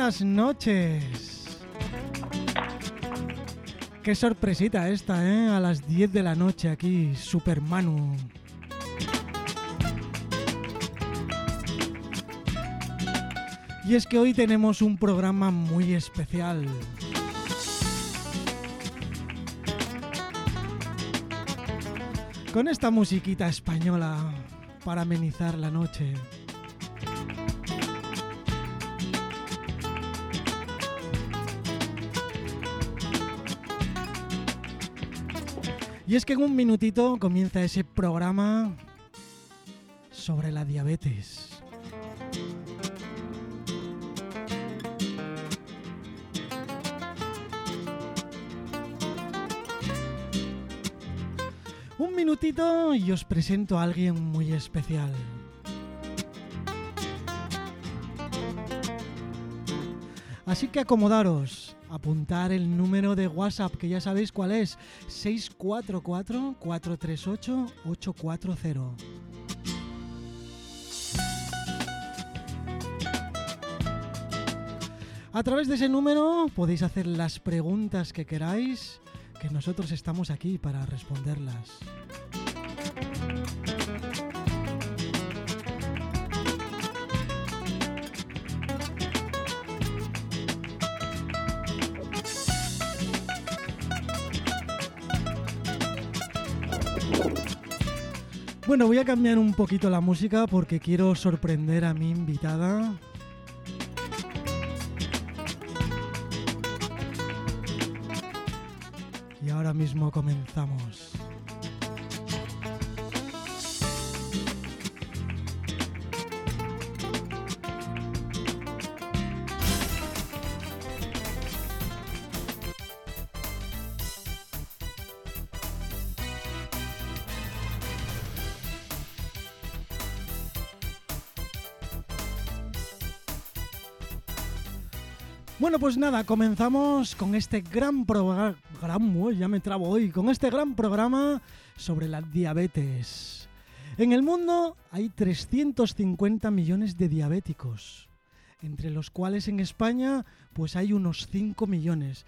Buenas noches. Qué sorpresita esta, ¿eh? A las 10 de la noche aquí, Super Manu. Y es que hoy tenemos un programa muy especial. Con esta musiquita española para amenizar la noche. Y es que en un minutito comienza ese programa sobre la diabetes. Un minutito y os presento a alguien muy especial. Así que acomodaros, apuntar el número de WhatsApp que ya sabéis cuál es, 644-438-840. A través de ese número podéis hacer las preguntas que queráis, que nosotros estamos aquí para responderlas. Bueno, voy a cambiar un poquito la música porque quiero sorprender a mi invitada. Y ahora mismo comenzamos. Bueno, pues nada, comenzamos con este gran programa, ya me trabo hoy, con este gran programa sobre la diabetes. En el mundo hay 350 millones de diabéticos, entre los cuales en España pues hay unos 5 millones.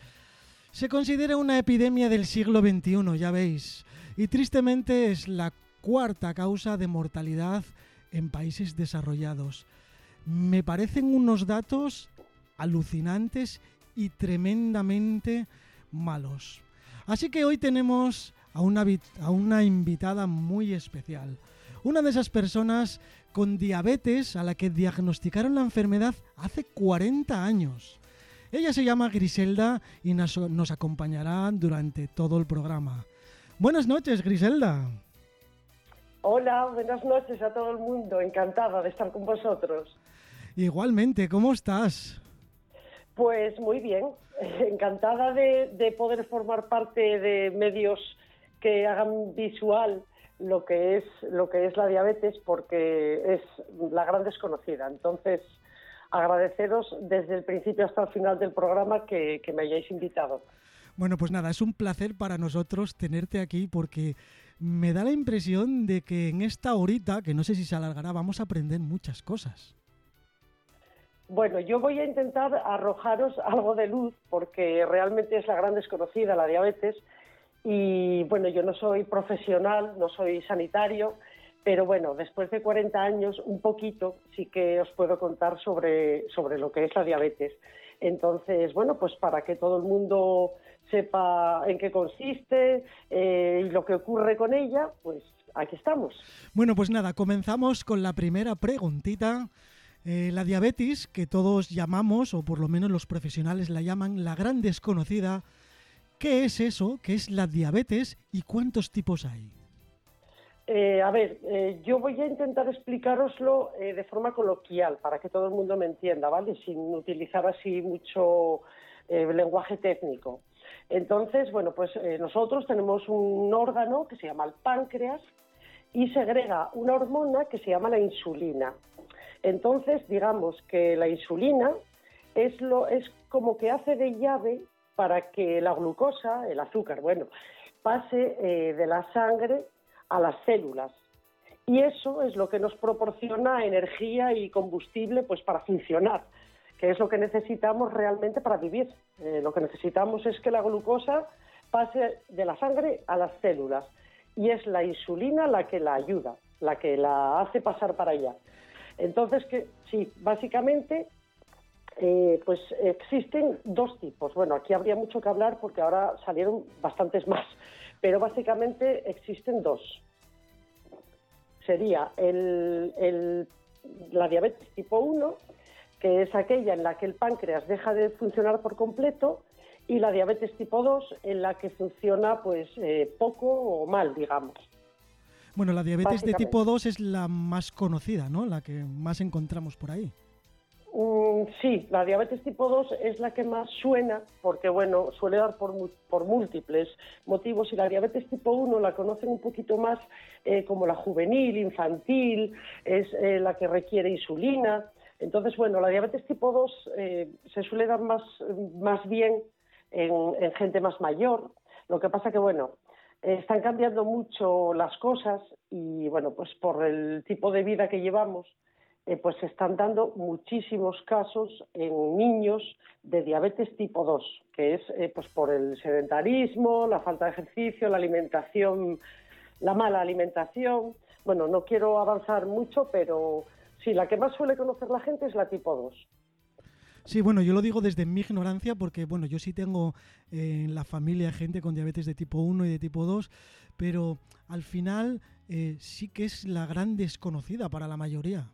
Se considera una epidemia del siglo XXI, ya veis, y tristemente es la cuarta causa de mortalidad en países desarrollados. Me parecen unos datos alucinantes y tremendamente malos. Así que hoy tenemos a una, a una, invitada muy especial. Una de esas personas con diabetes a la que diagnosticaron la enfermedad hace 40 años. Ella se llama Griselda y nos, nos acompañará durante todo el programa. Buenas noches, Griselda. Hola, buenas noches a todo el mundo. Encantada de estar con vosotros. Igualmente, ¿cómo estás? Pues muy bien, encantada de, poder formar parte de medios que hagan visual lo que es lo que es la diabetes porque es la gran desconocida. Entonces, agradeceros desde el principio hasta el final del programa que, que me hayáis invitado. Bueno, pues nada, es un placer para nosotros tenerte aquí porque me da la impresión de que en esta horita, que no sé si se alargará, vamos a aprender muchas cosas. Bueno, yo voy a intentar arrojaros algo de luz porque realmente es la gran desconocida, la diabetes. Y bueno, yo no soy profesional, no soy sanitario, pero bueno, después de 40 años, un poquito sí que os puedo contar sobre, sobre lo que es la diabetes. Entonces, bueno, pues para que todo el mundo sepa en qué consiste eh, y lo que ocurre con ella, pues aquí estamos. Bueno, pues nada, comenzamos con la primera preguntita. Eh, la diabetes, que todos llamamos, o por lo menos los profesionales la llaman la gran desconocida, ¿qué es eso? ¿Qué es la diabetes y cuántos tipos hay? Eh, a ver, eh, yo voy a intentar explicároslo de forma coloquial para que todo el mundo me entienda, ¿vale? Sin utilizar así mucho lenguaje técnico. Entonces, bueno, pues nosotros tenemos un órgano que se llama el páncreas y segrega una hormona que se llama la insulina. Entonces, digamos que la insulina es, lo, es como que hace de llave para que la glucosa, el azúcar, bueno, pase eh, de la sangre a las células. Y eso es lo que nos proporciona energía y combustible pues, para funcionar, que es lo que necesitamos realmente para vivir. Eh, lo que necesitamos es que la glucosa pase de la sangre a las células y es la insulina la que la ayuda, la que la hace pasar para allá. Entonces, que sí, básicamente, eh, pues existen dos tipos. Bueno, aquí habría mucho que hablar porque ahora salieron bastantes más, pero básicamente existen dos. Sería el, la diabetes tipo 1, que es aquella en la que el páncreas deja de funcionar por completo, y la diabetes tipo 2, en la que funciona pues eh, poco o mal, digamos. Bueno, la diabetes de tipo 2 es la más conocida, ¿no? La que más encontramos por ahí. Mm, sí, la diabetes tipo 2 es la que más suena porque, bueno, suele dar por, por múltiples motivos y la diabetes tipo 1 la conocen un poquito más eh, como la juvenil, infantil, es eh, la que requiere insulina. Entonces, bueno, la diabetes tipo 2 eh, se suele dar más, más bien en, en gente más mayor. Lo que pasa que, bueno, están cambiando mucho las cosas y bueno, pues por el tipo de vida que llevamos, eh, pues se están dando muchísimos casos en niños de diabetes tipo 2, que es eh, pues por el sedentarismo, la falta de ejercicio, la alimentación, la mala alimentación. Bueno, no quiero avanzar mucho, pero sí, la que más suele conocer la gente es la tipo 2. Sí, bueno, yo lo digo desde mi ignorancia porque, bueno, yo sí tengo eh, en la familia gente con diabetes de tipo 1 y de tipo 2, pero al final eh, sí que es la gran desconocida para la mayoría.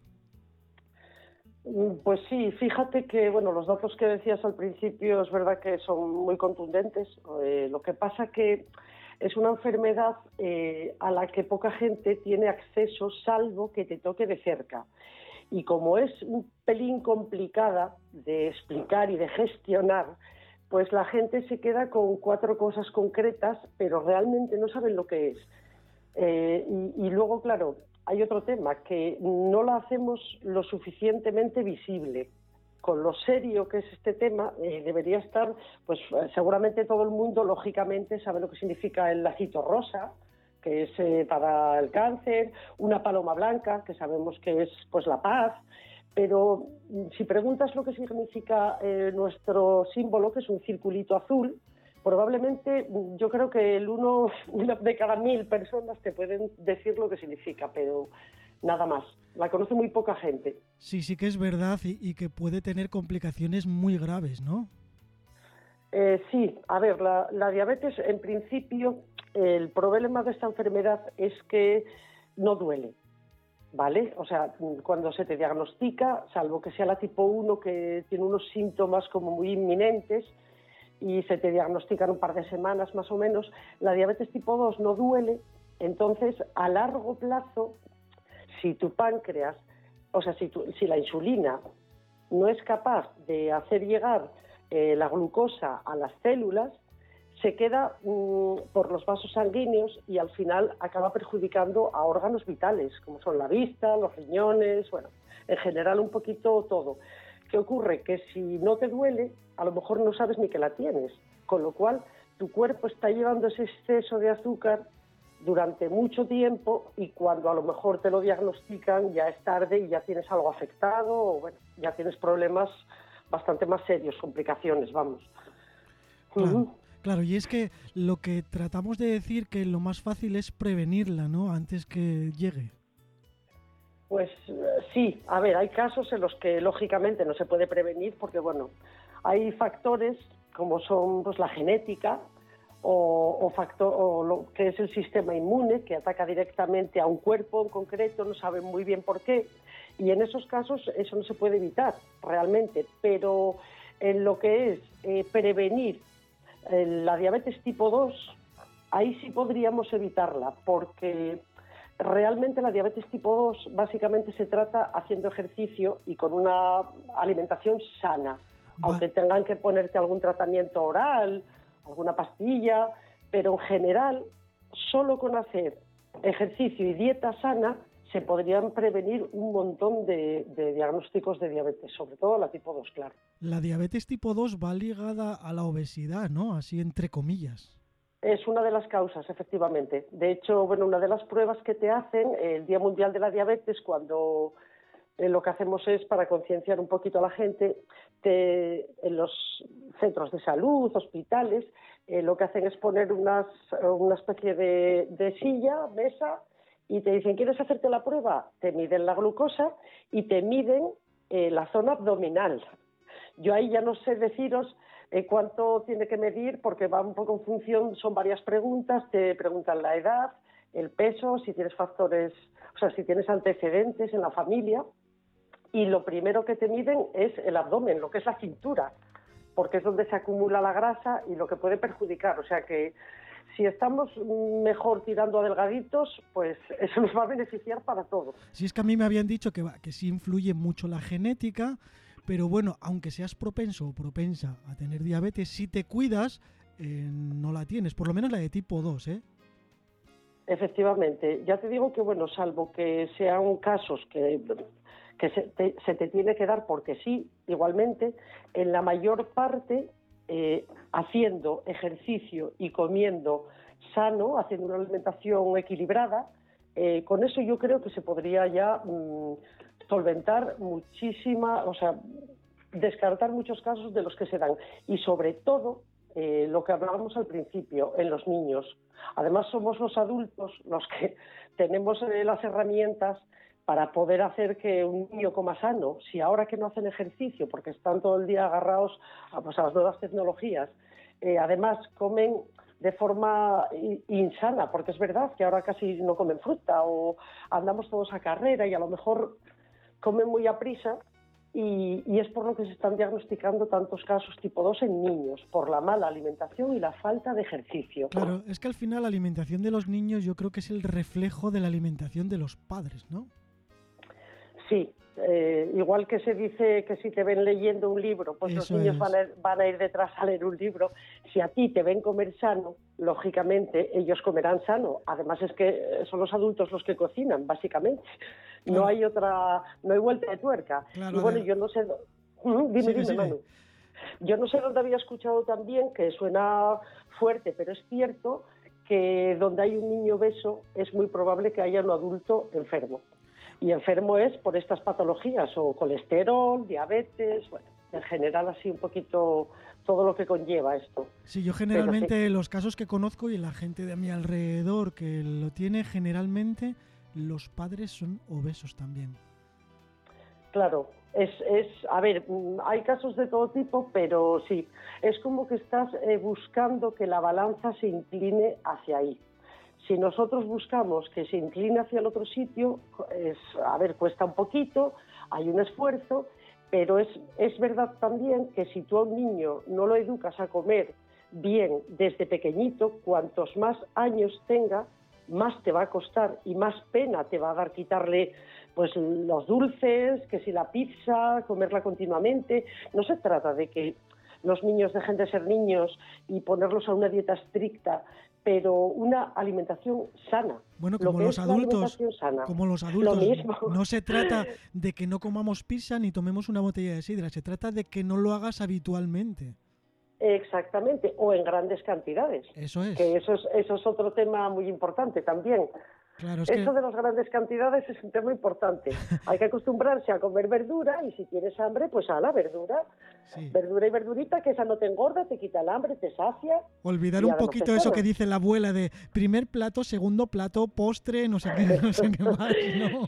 Mm, pues sí, fíjate que bueno, los datos que decías al principio es verdad que son muy contundentes. Eh, lo que pasa que es una enfermedad a la que poca gente tiene acceso, salvo que te toque de cerca y como es un pelín complicada de explicar y de gestionar, pues la gente se queda con cuatro cosas concretas, pero realmente no saben lo que es. Eh, y, luego, claro, hay otro tema, que no la hacemos lo suficientemente visible. Con lo serio que es este tema, eh, debería estar, pues seguramente todo el mundo, lógicamente, sabe lo que significa el lacito rosa, que es eh, para el cáncer, una paloma blanca, que sabemos que es pues la paz, pero mm, si preguntas lo que significa eh, nuestro símbolo, que es un circulito azul, probablemente mm, yo creo que el uno de cada mil personas te pueden decir lo que significa, pero nada más. La conoce muy poca gente. Sí, sí que es verdad y, que puede tener complicaciones muy graves, ¿no? Eh, sí, a ver, la, diabetes en principio el problema de esta enfermedad es que no duele, ¿vale? O sea, cuando se te diagnostica, salvo que sea la tipo 1 que tiene unos síntomas como muy inminentes y se te diagnostican un par de semanas más o menos, la diabetes tipo 2 no duele, entonces a largo plazo, si tu páncreas, o sea, si, si la insulina no es capaz de hacer llegar eh, la glucosa a las células, se queda mm, por los vasos sanguíneos y al final acaba perjudicando a órganos vitales, como son la vista, los riñones, bueno, en general un poquito todo. ¿Qué ocurre? Que si no te duele, a lo mejor no sabes ni que la tienes, con lo cual tu cuerpo está llevando ese exceso de azúcar durante mucho tiempo y cuando a lo mejor te lo diagnostican ya es tarde y ya tienes algo afectado o bueno, ya tienes problemas bastante más serios, complicaciones, vamos. Claro, y es que lo que tratamos de decir que lo más fácil es prevenirla, ¿no? Antes que llegue. Pues eh, sí, a ver, hay casos en los que lógicamente no se puede prevenir porque, bueno, hay factores como son pues, la genética o, factor, o lo que es el sistema inmune que ataca directamente a un cuerpo en concreto, no saben muy bien por qué, y en esos casos eso no se puede evitar realmente, pero en lo que es eh, prevenir la diabetes tipo 2, ahí sí podríamos evitarla, porque realmente la diabetes tipo 2 básicamente se trata haciendo ejercicio y con una alimentación sana, aunque tengan que ponerte algún tratamiento oral, alguna pastilla, pero en general, solo con hacer ejercicio y dieta sana se podrían prevenir un montón de, diagnósticos de diabetes, sobre todo la tipo 2, claro. La diabetes tipo 2 va ligada a la obesidad, ¿no? Así entre comillas. Es una de las causas, efectivamente. De hecho, bueno, una de las pruebas que te hacen el Día Mundial de la Diabetes, cuando eh, lo que hacemos es para concienciar un poquito a la gente en los centros de salud, hospitales, eh, lo que hacen es poner unas, una especie de, silla, mesa, y te dicen, ¿quieres hacerte la prueba? Te miden la glucosa y te miden eh, la zona abdominal. Yo ahí ya no sé deciros cuánto tiene que medir porque va un poco en función, son varias preguntas, te preguntan la edad, el peso, si tienes factores, o sea, si tienes antecedentes en la familia y lo primero que te miden es el abdomen, lo que es la cintura, porque es donde se acumula la grasa y lo que puede perjudicar. O sea que si estamos mejor tirando a delgaditos, pues eso nos va a beneficiar para todo. Si es que a mí me habían dicho que, que sí influye mucho la genética, pero bueno, aunque seas propenso o propensa a tener diabetes, si te cuidas, eh, no la tienes, por lo menos la de tipo 2, ¿eh? Efectivamente, ya te digo que, bueno, salvo que sean casos que que se te, tiene que dar porque sí, igualmente, en la mayor parte eh, haciendo ejercicio y comiendo sano, haciendo una alimentación equilibrada, eh, con eso yo creo que se podría ya mm, solventar muchísima, o sea, descartar muchos casos de los que se dan. Y sobre todo, eh, lo que hablábamos al principio, en los niños. Además, somos los adultos los que tenemos las herramientas para poder hacer que un niño coma sano, si ahora que no hacen ejercicio, porque están todo el día agarrados a, pues, las nuevas tecnologías, eh, además comen de forma insana, porque es verdad que ahora casi no comen fruta o andamos todos a carrera y a lo mejor comen muy a prisa y, y, es por lo que se están diagnosticando tantos casos tipo 2 en niños, por la mala alimentación y la falta de ejercicio. Claro, es que al final la alimentación de los niños yo creo que es el reflejo de la alimentación de los padres, ¿no? Sí, eh, igual que se dice que si te ven leyendo un libro, pues los niños van a, ir detrás a leer un libro. Si a ti te ven comer sano, lógicamente ellos comerán sano. Además es que son los adultos los que cocinan, básicamente. No hay otra, no hay vuelta de tuerca. y bueno, yo no sé, dime, dime, Manu. Yo no sé dónde había escuchado también que suena fuerte, pero es cierto que donde hay un niño obeso es muy probable que haya un adulto enfermo y enfermo es por estas patologías o colesterol, diabetes, bueno, en general así un poquito todo lo que conlleva esto. Sí, yo generalmente los casos que conozco y la gente de mi alrededor que lo tiene, generalmente los padres son obesos también. Claro, es, es, a ver, mm, hay casos de todo tipo, pero sí, es como que estás eh, buscando que la balanza se incline hacia ahí. Si nosotros buscamos que se incline hacia el otro sitio, es, a ver, cuesta un poquito, hay un esfuerzo, pero es, es verdad también que si tú a un niño no lo educas a comer bien desde pequeñito, cuantos más años tenga, más te va a costar y más pena te va a dar quitarle pues los dulces, que si la pizza, comerla continuamente. No se trata de que los niños dejen de ser niños y ponerlos a una dieta estricta, pero una alimentación sana. Bueno, como los adultos, como los adultos, no se trata de que no comamos pizza ni tomemos una botella de sidra, se trata de que no lo hagas habitualmente. Exactamente, o en grandes cantidades. Eso es. Que eso es, eso es otro tema muy importante también. Eso de las grandes cantidades es un tema importante. Hay que acostumbrarse a comer verdura y si tienes hambre, pues a la verdura. Verdura y verdurita, que esa no te engorda, te quita el hambre, te sacia. Olvidar un poquito eso que dice la abuela de primer plato, segundo plato, postre, no sé qué, no sé qué más.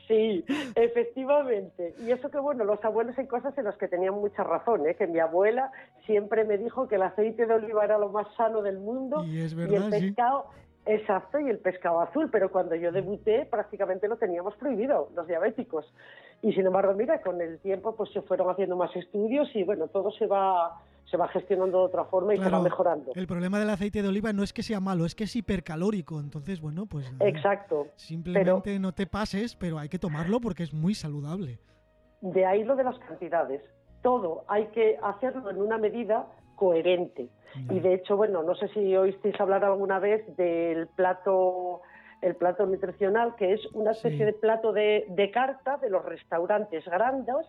Sí, efectivamente. Y eso que bueno, los abuelos hay cosas en las que tenían mucha razón, ¿eh? que mi abuela siempre me dijo que el aceite de oliva era lo más sano del mundo y, es verdad, el pescado... Exacto, y el pescado azul, pero cuando yo debuté prácticamente lo teníamos prohibido, los diabéticos. Y sin embargo, mira, con el tiempo pues se fueron haciendo más estudios y bueno, todo se va se va gestionando de otra forma y se va mejorando. El problema del aceite de oliva no es que sea malo, es que es hipercalórico. Entonces, bueno, pues. Eh, Exacto. Simplemente no te pases, pero hay que tomarlo porque es muy saludable. De ahí lo de las cantidades. Todo hay que hacerlo en una medida coherente. Y de hecho, bueno, no sé si oísteis hablar alguna vez del plato el plato nutricional, que es una especie de plato de, carta de los restaurantes grandes,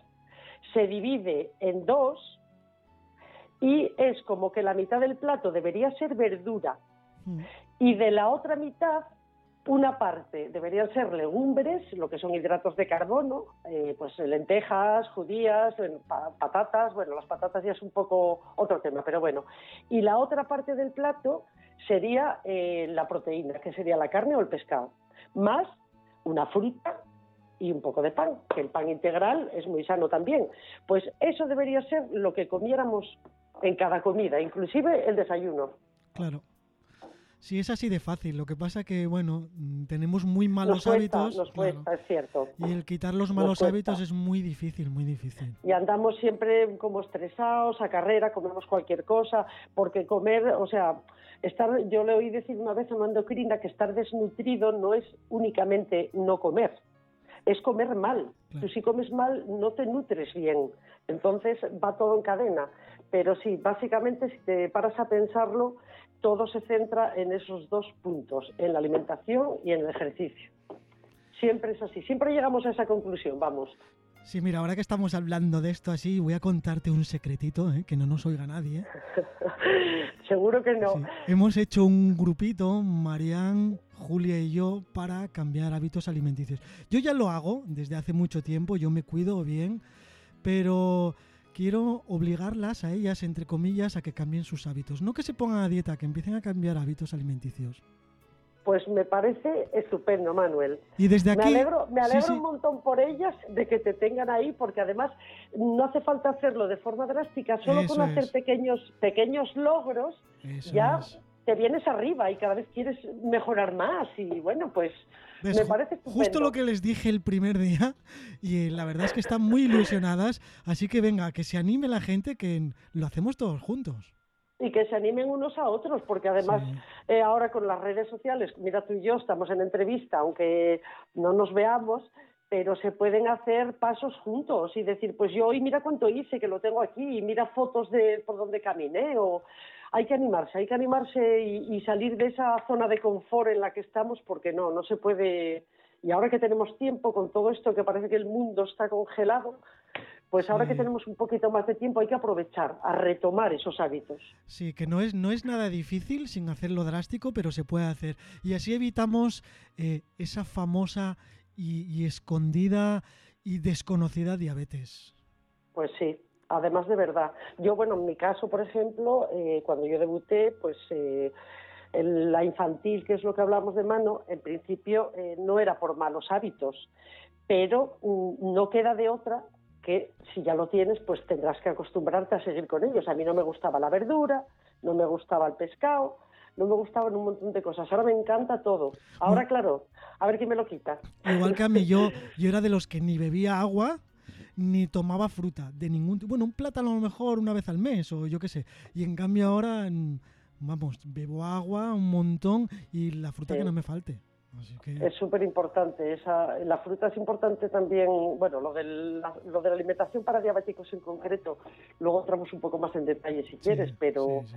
se divide en dos y es como que la mitad del plato debería ser verdura mm. y de la otra mitad una parte deberían ser legumbres, lo que son hidratos de carbono, eh, pues lentejas, judías, patatas, bueno, las patatas ya es un poco otro tema, pero bueno. Y la otra parte del plato sería eh, la proteína, que sería la carne o el pescado, más una fruta y un poco de pan, que el pan integral es muy sano también. Pues eso debería ser lo que comiéramos en cada comida, inclusive el desayuno. Claro. Sí, es así de fácil. Lo que pasa que, bueno, mm, tenemos muy malos hábitos. Nos cuesta, es cierto. Y el quitar los malos hábitos es muy difícil, muy difícil. Y andamos siempre como estresados, a carrera, comemos cualquier cosa, porque comer, o sea, estar, yo le oí decir una vez a una endocrina que estar desnutrido no es únicamente no comer, es comer mal. Tú si comes mal no te nutres bien. Entonces va todo en cadena. Pero sí, básicamente si te paras a pensarlo, todo se centra en esos dos puntos, en la alimentación y en el ejercicio. Siempre es así, siempre llegamos a esa conclusión, vamos. Sí, mira, ahora que estamos hablando de esto así, voy a contarte un secretito, ¿eh? que no nos oiga nadie. Seguro que no. Hemos hecho un grupito, Marian, Julia y yo, para cambiar hábitos alimenticios. Yo ya lo hago desde hace mucho tiempo, yo me cuido bien, pero quiero obligarlas a ellas, entre comillas, a que cambien sus hábitos. No que se pongan a dieta, que empiecen a cambiar hábitos alimenticios. Pues me parece estupendo, Manuel. Y desde aquí. Me alegro, me alegro un montón por ellas de que te tengan ahí, porque además no hace falta hacerlo de forma drástica, solo con hacer pequeños, pequeños logros, ya te vienes arriba y cada vez quieres mejorar más. Y bueno, pues me parece Justo lo que les dije el primer día y la verdad es que están muy ilusionadas, así que venga, que se anime la gente, que lo hacemos todos juntos. Y que se animen unos a otros, porque además eh, ahora con las redes sociales, mira tú y yo estamos en entrevista, aunque no nos veamos, pero se pueden hacer pasos juntos y decir, pues yo hoy mira cuánto hice, que lo tengo aquí, y mira fotos de por donde caminé, o hay que animarse, hay que animarse y, salir de esa zona de confort en la que estamos, porque no, no se puede. Y ahora que tenemos tiempo con todo esto, que parece que el mundo está congelado, pues ahora que tenemos un poquito más de tiempo hay que aprovechar a retomar esos hábitos. Sí, que no es, no es nada difícil sin hacerlo drástico, pero se puede hacer. Y así evitamos eh, esa famosa y escondida y desconocida diabetes. Pues sí, además de verdad. Yo, bueno, en mi caso, por ejemplo, eh, cuando yo debuté, pues eh, la infantil, que es lo que hablamos de mano, en principio eh, no era por malos hábitos, pero mm, no queda de otra que si ya lo tienes, pues tendrás que acostumbrarte a seguir con ellos. A mí no me gustaba la verdura, no me gustaba el pescado, no me gustaban un montón de cosas. Ahora me encanta todo. Ahora, claro, a ver quién me lo quita. Igual que a mí, yo, yo era de los que ni bebía agua ni tomaba fruta de ningún tipo. Bueno, un plátano a lo mejor una vez al mes o yo qué sé. Y en cambio ahora, vamos, bebo agua un montón y la fruta que no me falte. Es súper importante. La fruta es importante también, bueno, lo, la, lo de la alimentación para diabéticos en concreto, luego entramos un poco más en detalle si quieres, pero, sí,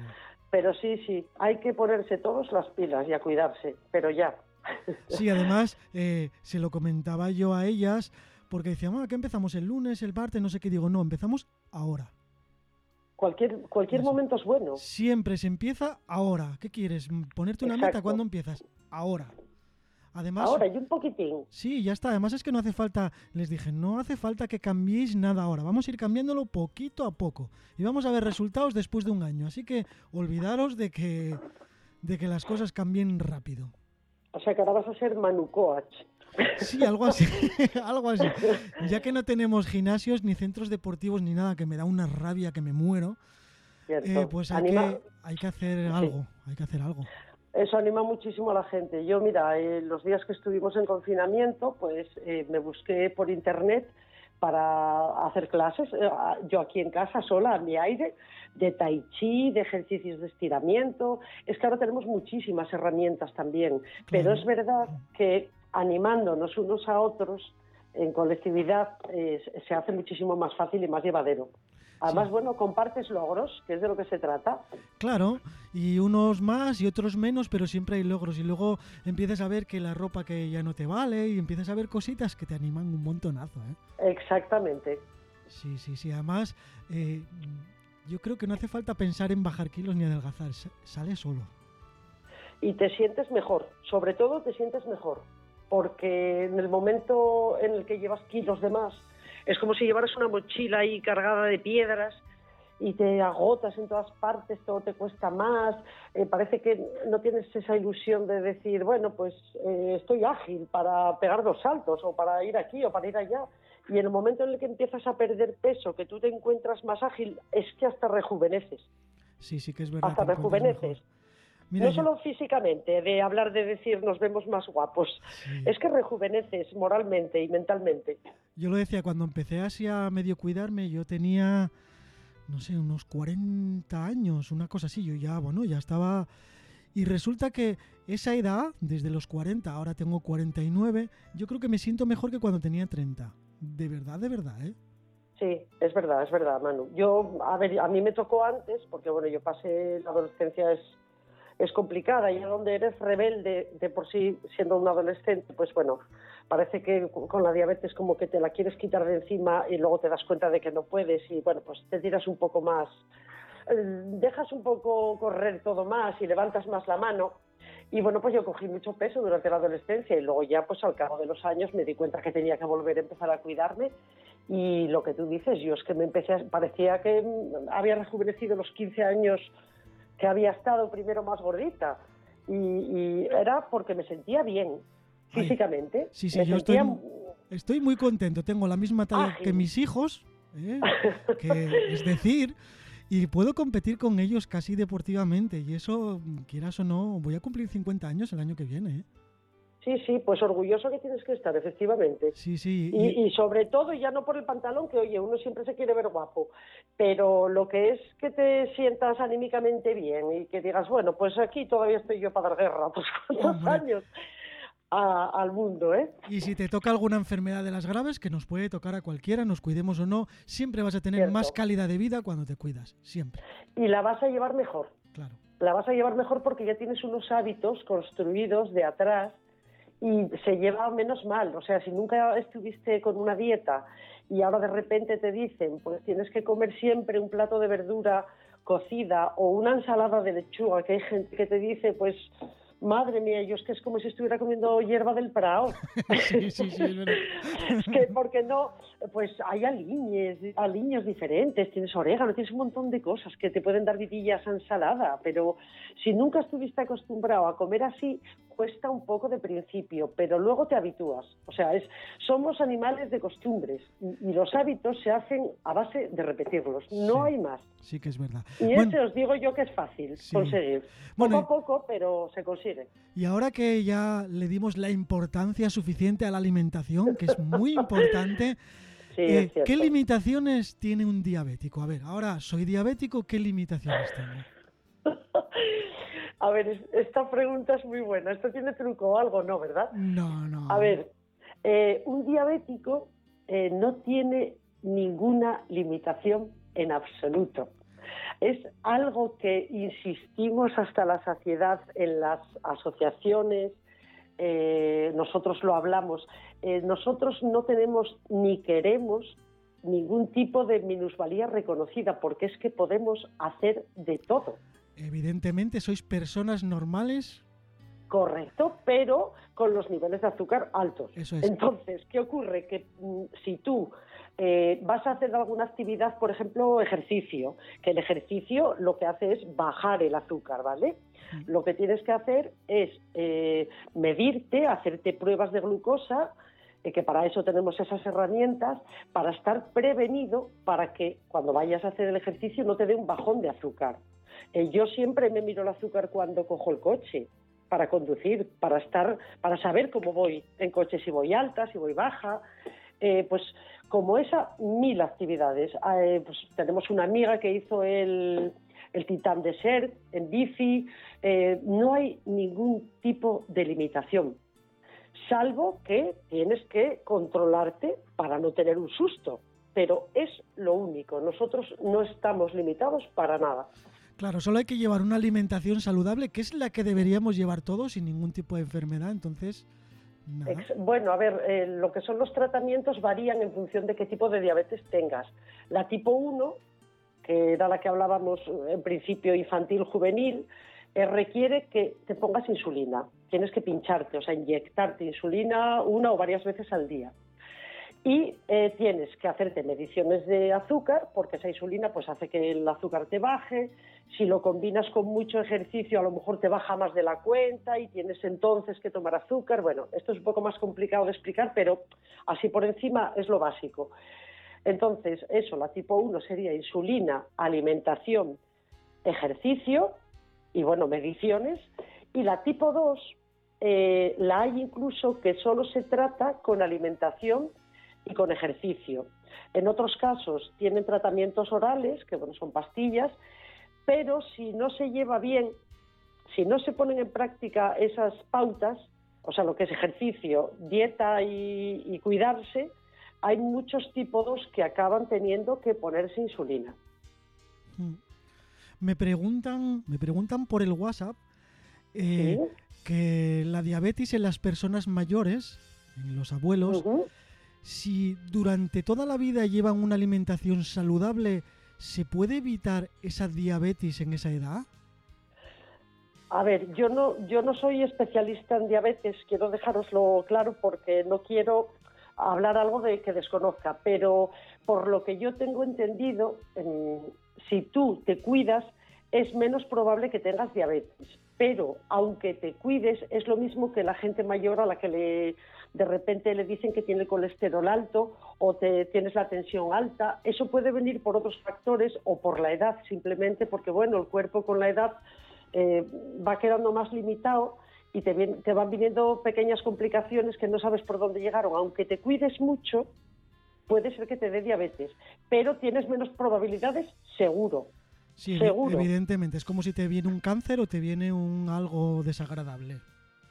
pero sí, sí, hay que ponerse todos las pilas y a cuidarse, pero ya. Sí, además, eh, se lo comentaba yo a ellas, porque decíamos, ah, que empezamos el lunes, el martes, no sé qué. Digo, no, empezamos ahora. Cualquier, cualquier momento es bueno. Siempre se empieza ahora. ¿Qué quieres? ¿Ponerte una meta? ¿Cuándo empiezas? Ahora. Además, ahora y un poquitín. Sí, ya está. Además es que no hace falta, les dije, no hace falta que cambiéis nada ahora. Vamos a ir cambiándolo poquito a poco. Y vamos a ver resultados después de un año. Así que olvidaros de que, de que las cosas cambien rápido. O sea que ahora vas a ser Manu Coach. Sí, algo así, algo así. Ya que no tenemos gimnasios ni centros deportivos ni nada, que me da una rabia que me muero, eh, pues hay que, hay que, hacer algo, hay que hacer algo. Eso anima muchísimo a la gente. Yo, mira, eh, los días que estuvimos en confinamiento, pues eh, me busqué por internet para hacer clases, yo aquí en casa sola, a mi aire, de tai chi, de ejercicios de estiramiento. Es que ahora tenemos muchísimas herramientas también, pero es verdad que animándonos unos a otros en colectividad eh, se hace muchísimo más fácil y más llevadero. Además, bueno, compartes logros, que es de lo que se trata. Claro, y unos más y otros menos, pero siempre hay logros. Y luego empiezas a ver que la ropa que ya no te vale y empiezas a ver cositas que te animan un montonazo. ¿eh? Exactamente. Sí, sí, sí. Además, eh, yo creo que no hace falta pensar en bajar kilos ni adelgazar, sale solo. y te sientes mejor, sobre todo te sientes mejor, porque en el momento en el que llevas kilos de más, es como si llevaras una mochila ahí cargada de piedras y te agotas en todas partes, todo te cuesta más, eh, parece que no tienes esa ilusión de decir, bueno, pues eh, estoy ágil para pegar dos saltos o para ir aquí o para ir allá. Y en el momento en el que empiezas a perder peso, que tú te encuentras más ágil, es que hasta rejuveneces. Sí, sí que es verdad. Hasta rejuveneces no solo físicamente, de hablar de decir nos vemos más guapos, es que rejuveneces moralmente y mentalmente. Yo lo decía, cuando empecé así a medio cuidarme, yo tenía, no sé, unos 40 años, una cosa así, yo ya, bueno, ya estaba... Y resulta que esa edad, desde los 40, ahora tengo 49, yo creo que me siento mejor que cuando tenía 30. De verdad, de verdad, ¿eh? Sí, es verdad, es verdad, Manu. Yo, a ver, a mí me tocó antes, porque bueno, yo pasé la adolescencia es es complicada y donde eres rebelde de por sí siendo un adolescente, pues bueno, parece que con la diabetes como que te la quieres quitar de encima y luego te das cuenta de que no puedes y bueno, pues te tiras un poco más, eh, dejas un poco correr todo más y levantas más la mano. Y bueno, pues yo cogí mucho peso durante la adolescencia y luego ya pues al cabo de los años me di cuenta que tenía que volver a empezar a cuidarme y lo que tú dices, yo es que me empecé, parecía que había rejuvenecido los 15 años que había estado primero más gordita. Y, era porque me sentía bien físicamente. sí, sí, yo estoy, muy contento. Tengo la misma talla que mis hijos, ¿eh? es decir, y puedo competir con ellos casi deportivamente. Y eso, quieras o no, voy a cumplir 50 años el año que viene. ¿eh? Sí, sí, pues orgulloso que tienes que estar, efectivamente. Sí, sí. Y, sobre todo, ya no por el pantalón, que oye, uno siempre se quiere ver guapo, pero lo que es que te sientas anímicamente bien y que digas, bueno, pues aquí todavía estoy yo para dar guerra, pues cuántos años al mundo, ¿eh? Y si te toca alguna enfermedad de las graves, que nos puede tocar a cualquiera, nos cuidemos o no, siempre vas a tener más calidad de vida cuando te cuidas, siempre. Y la vas a llevar mejor. Claro. La vas a llevar mejor porque ya tienes unos hábitos construidos de atrás y se lleva menos mal. O sea, si nunca estuviste con una dieta y ahora de repente te dicen, pues tienes que comer siempre un plato de verdura cocida o una ensalada de lechuga, que hay gente que te dice, pues madre mía, yo es que es como si estuviera comiendo hierba del prado. sí, sí, sí, es que, porque no, pues hay aliñes, aliños diferentes, tienes orégano, tienes un montón de cosas que te pueden dar vidillas a ensalada, pero si nunca estuviste acostumbrado a comer así, cuesta un poco de principio, pero luego te habitúas. O sea, es, somos animales de costumbres y, los hábitos se hacen a base de repetirlos, no hay más. Sí que es verdad. Y ese os digo yo que es fácil conseguir. Poco a poco, pero se consigue. Y ahora que ya le dimos la importancia suficiente a la alimentación, que es muy importante, eh, ¿qué limitaciones tiene un diabético? A ver, ahora soy diabético, ¿qué limitaciones tengo? A ver, esta pregunta es muy buena. ¿Esto tiene truco o algo? No, ¿verdad? No, no. A ver, eh, un diabético eh, no tiene ninguna limitación en absoluto. Es algo que insistimos hasta la saciedad en las asociaciones, eh, nosotros lo hablamos, nosotros no tenemos ni queremos ningún tipo de minusvalía reconocida, porque es que podemos hacer de todo. Evidentemente, sois personas normales. Correcto, pero con los niveles de azúcar altos. Eso es. Entonces, ¿qué ocurre? Que mm, si tú eh, vas a hacer alguna actividad, por ejemplo, ejercicio, que el ejercicio lo que hace es bajar el azúcar, ¿vale? Lo que tienes que hacer es eh, medirte, hacerte pruebas de glucosa, eh, que para eso tenemos esas herramientas, para estar prevenido, para que cuando vayas a hacer el ejercicio no te dé un bajón de azúcar. Yo siempre me miro el azúcar cuando cojo el coche para conducir, para estar, para saber cómo voy en coche, si voy alta, si voy baja. Eh, pues como esa, mil actividades. Eh, pues tenemos una amiga que hizo el, el Titán Desert en bici. no hay ningún tipo de limitación, salvo que tienes que controlarte para no tener un susto. Pero es lo único. Nosotros no estamos limitados para nada. Claro, solo hay que llevar una alimentación saludable, que es la que deberíamos llevar todos sin ningún tipo de enfermedad. Entonces, Bueno, a ver, eh, lo que son los tratamientos varían en función de qué tipo de diabetes tengas. La tipo 1, que era la que hablábamos en principio infantil juvenil, eh, requiere que te pongas insulina. Tienes que pincharte, o sea, inyectarte insulina una o varias veces al día. Y eh, tienes que hacerte mediciones de azúcar, porque esa insulina pues hace que el azúcar te baje. Si lo combinas con mucho ejercicio, a lo mejor te baja más de la cuenta y tienes entonces que tomar azúcar. Bueno, esto es un poco más complicado de explicar, pero así por encima es lo básico. Entonces, eso, la tipo 1 sería insulina, alimentación, ejercicio y, bueno, mediciones. Y la tipo 2 eh, la hay incluso que solo se trata con alimentación y con ejercicio. En otros casos tienen tratamientos orales, que bueno, son pastillas, pero si no se lleva bien, si no se ponen en práctica esas pautas, o sea, lo que es ejercicio, dieta y, cuidarse, hay muchos tipos que acaban teniendo que ponerse insulina. Hmm. Me preguntan, me preguntan por el WhatsApp eh, que la diabetes en las personas mayores, en los abuelos, si durante toda la vida llevan una alimentación saludable, ¿se puede evitar esa diabetes en esa edad? A ver, yo no, yo no soy especialista en diabetes, quiero dejároslo claro porque no quiero hablar algo de que desconozca, pero por lo que yo tengo entendido, si tú te cuidas, es menos probable que tengas diabetes. Pero aunque te cuides, es lo mismo que la gente mayor a la que le de repente le dicen que tiene el colesterol alto o te, tienes la tensión alta. Eso puede venir por otros factores o por la edad, simplemente porque bueno, el cuerpo con la edad eh, va quedando más limitado y te, te van viniendo pequeñas complicaciones que no sabes por dónde llegaron. Aunque te cuides mucho, puede ser que te dé diabetes, pero tienes menos probabilidades, seguro. Sí, evidentemente. Es como si te viene un cáncer o te viene un algo desagradable.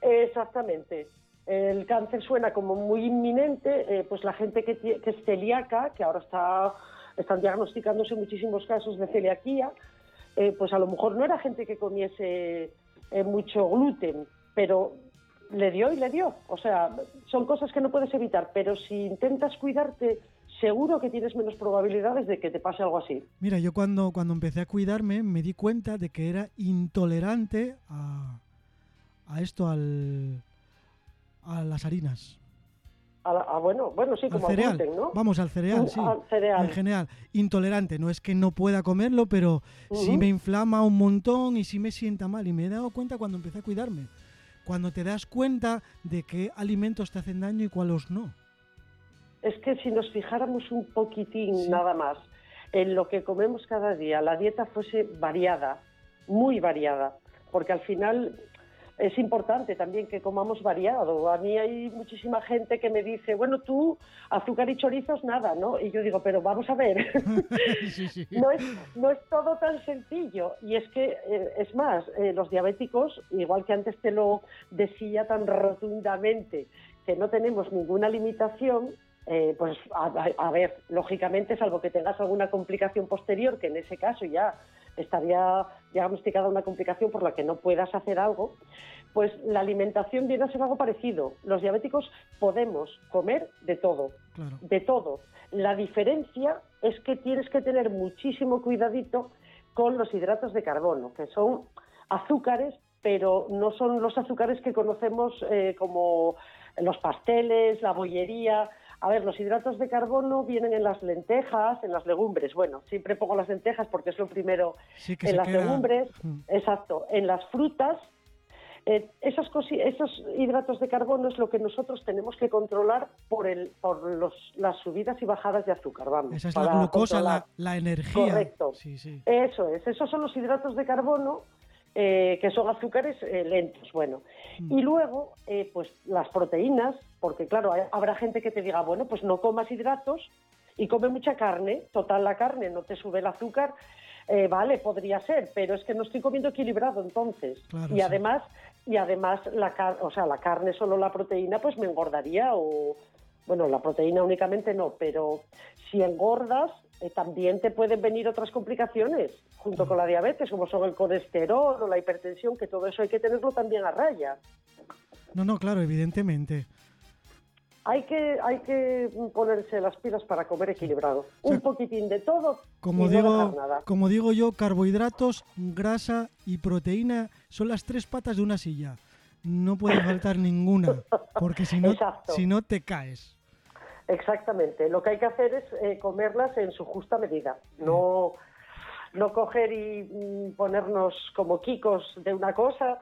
Exactamente el cáncer suena como muy inminente, eh, pues la gente que, que, es celíaca, que ahora está, están diagnosticándose muchísimos casos de celiaquía, eh, pues a lo mejor no era gente que comiese eh, mucho gluten, pero le dio y le dio. O sea, son cosas que no puedes evitar, pero si intentas cuidarte, seguro que tienes menos probabilidades de que te pase algo así. Mira, yo cuando, cuando empecé a cuidarme me di cuenta de que era intolerante a, a esto, al a las harinas. A bueno, bueno, sí, como al cereal. ¿no? Vamos, al cereal, sí. En general, intolerante. No es que no pueda comerlo, pero sí me inflama un montón y sí me sienta mal. Y me he dado cuenta cuando empecé a cuidarme. Cuando te das cuenta de qué alimentos te hacen daño y cuáles no. Es que si nos fijáramos un poquitín nada más en lo que comemos cada día, la dieta fuese variada, muy variada, porque al final es importante también que comamos variado. A mí hay muchísima gente que me dice, bueno, tú azúcar y chorizos nada, ¿no? Y yo digo, pero vamos a ver, no, es, no es todo tan sencillo. Y es que, eh, es más, eh, los diabéticos, igual que antes te lo decía tan rotundamente, que no tenemos ninguna limitación, eh, pues a, ver, lógicamente, salvo que tengas alguna complicación posterior, que en ese caso ya estaría diagnosticada una complicación por la que no puedas hacer algo, pues la alimentación viene a ser algo parecido. Los diabéticos podemos comer de todo, de todo. La diferencia es que tienes que tener muchísimo cuidadito con los hidratos de carbono, que son azúcares, pero no son los azúcares que conocemos eh, como los pasteles, la bollería, a ver, los hidratos de carbono vienen en las lentejas, en las legumbres. Bueno, siempre pongo las lentejas porque es lo primero. en las legumbres, exacto. En las frutas, eh, esas esos hidratos de carbono es lo que nosotros tenemos que controlar por, el, por los, las subidas y bajadas de azúcar. Vamos, Esa es la glucosa, la, energía. Correcto. Eso es. Esos son los hidratos de carbono eh, que son azúcares eh, lentos. Bueno, mm. y luego, eh, pues las proteínas, porque claro, habrá gente que te diga, bueno, pues no comas hidratos y come mucha carne. Total, la carne no te sube el azúcar. vale, podría ser, pero es que no estoy comiendo equilibrado entonces. y además, y además la, o sea, la carne, solo la proteína, pues me engordaría o, bueno, la proteína únicamente no, pero si engordas, eh, también te pueden venir otras complicaciones junto con la diabetes, como son el colesterol o la hipertensión, que todo eso hay que tenerlo también a raya. No, no, claro, evidentemente. hay que, hay que ponerse las pilas para comer equilibrado. Un poquitín de todo como y digo, no dejar nada. Como digo yo, carbohidratos, grasa y proteína son las tres patas de una silla. No puede faltar ninguna, porque si no, si no te caes. Exactamente. Lo que hay que hacer es eh, comerlas en su justa medida. No, no coger y mm, ponernos como quicos de una cosa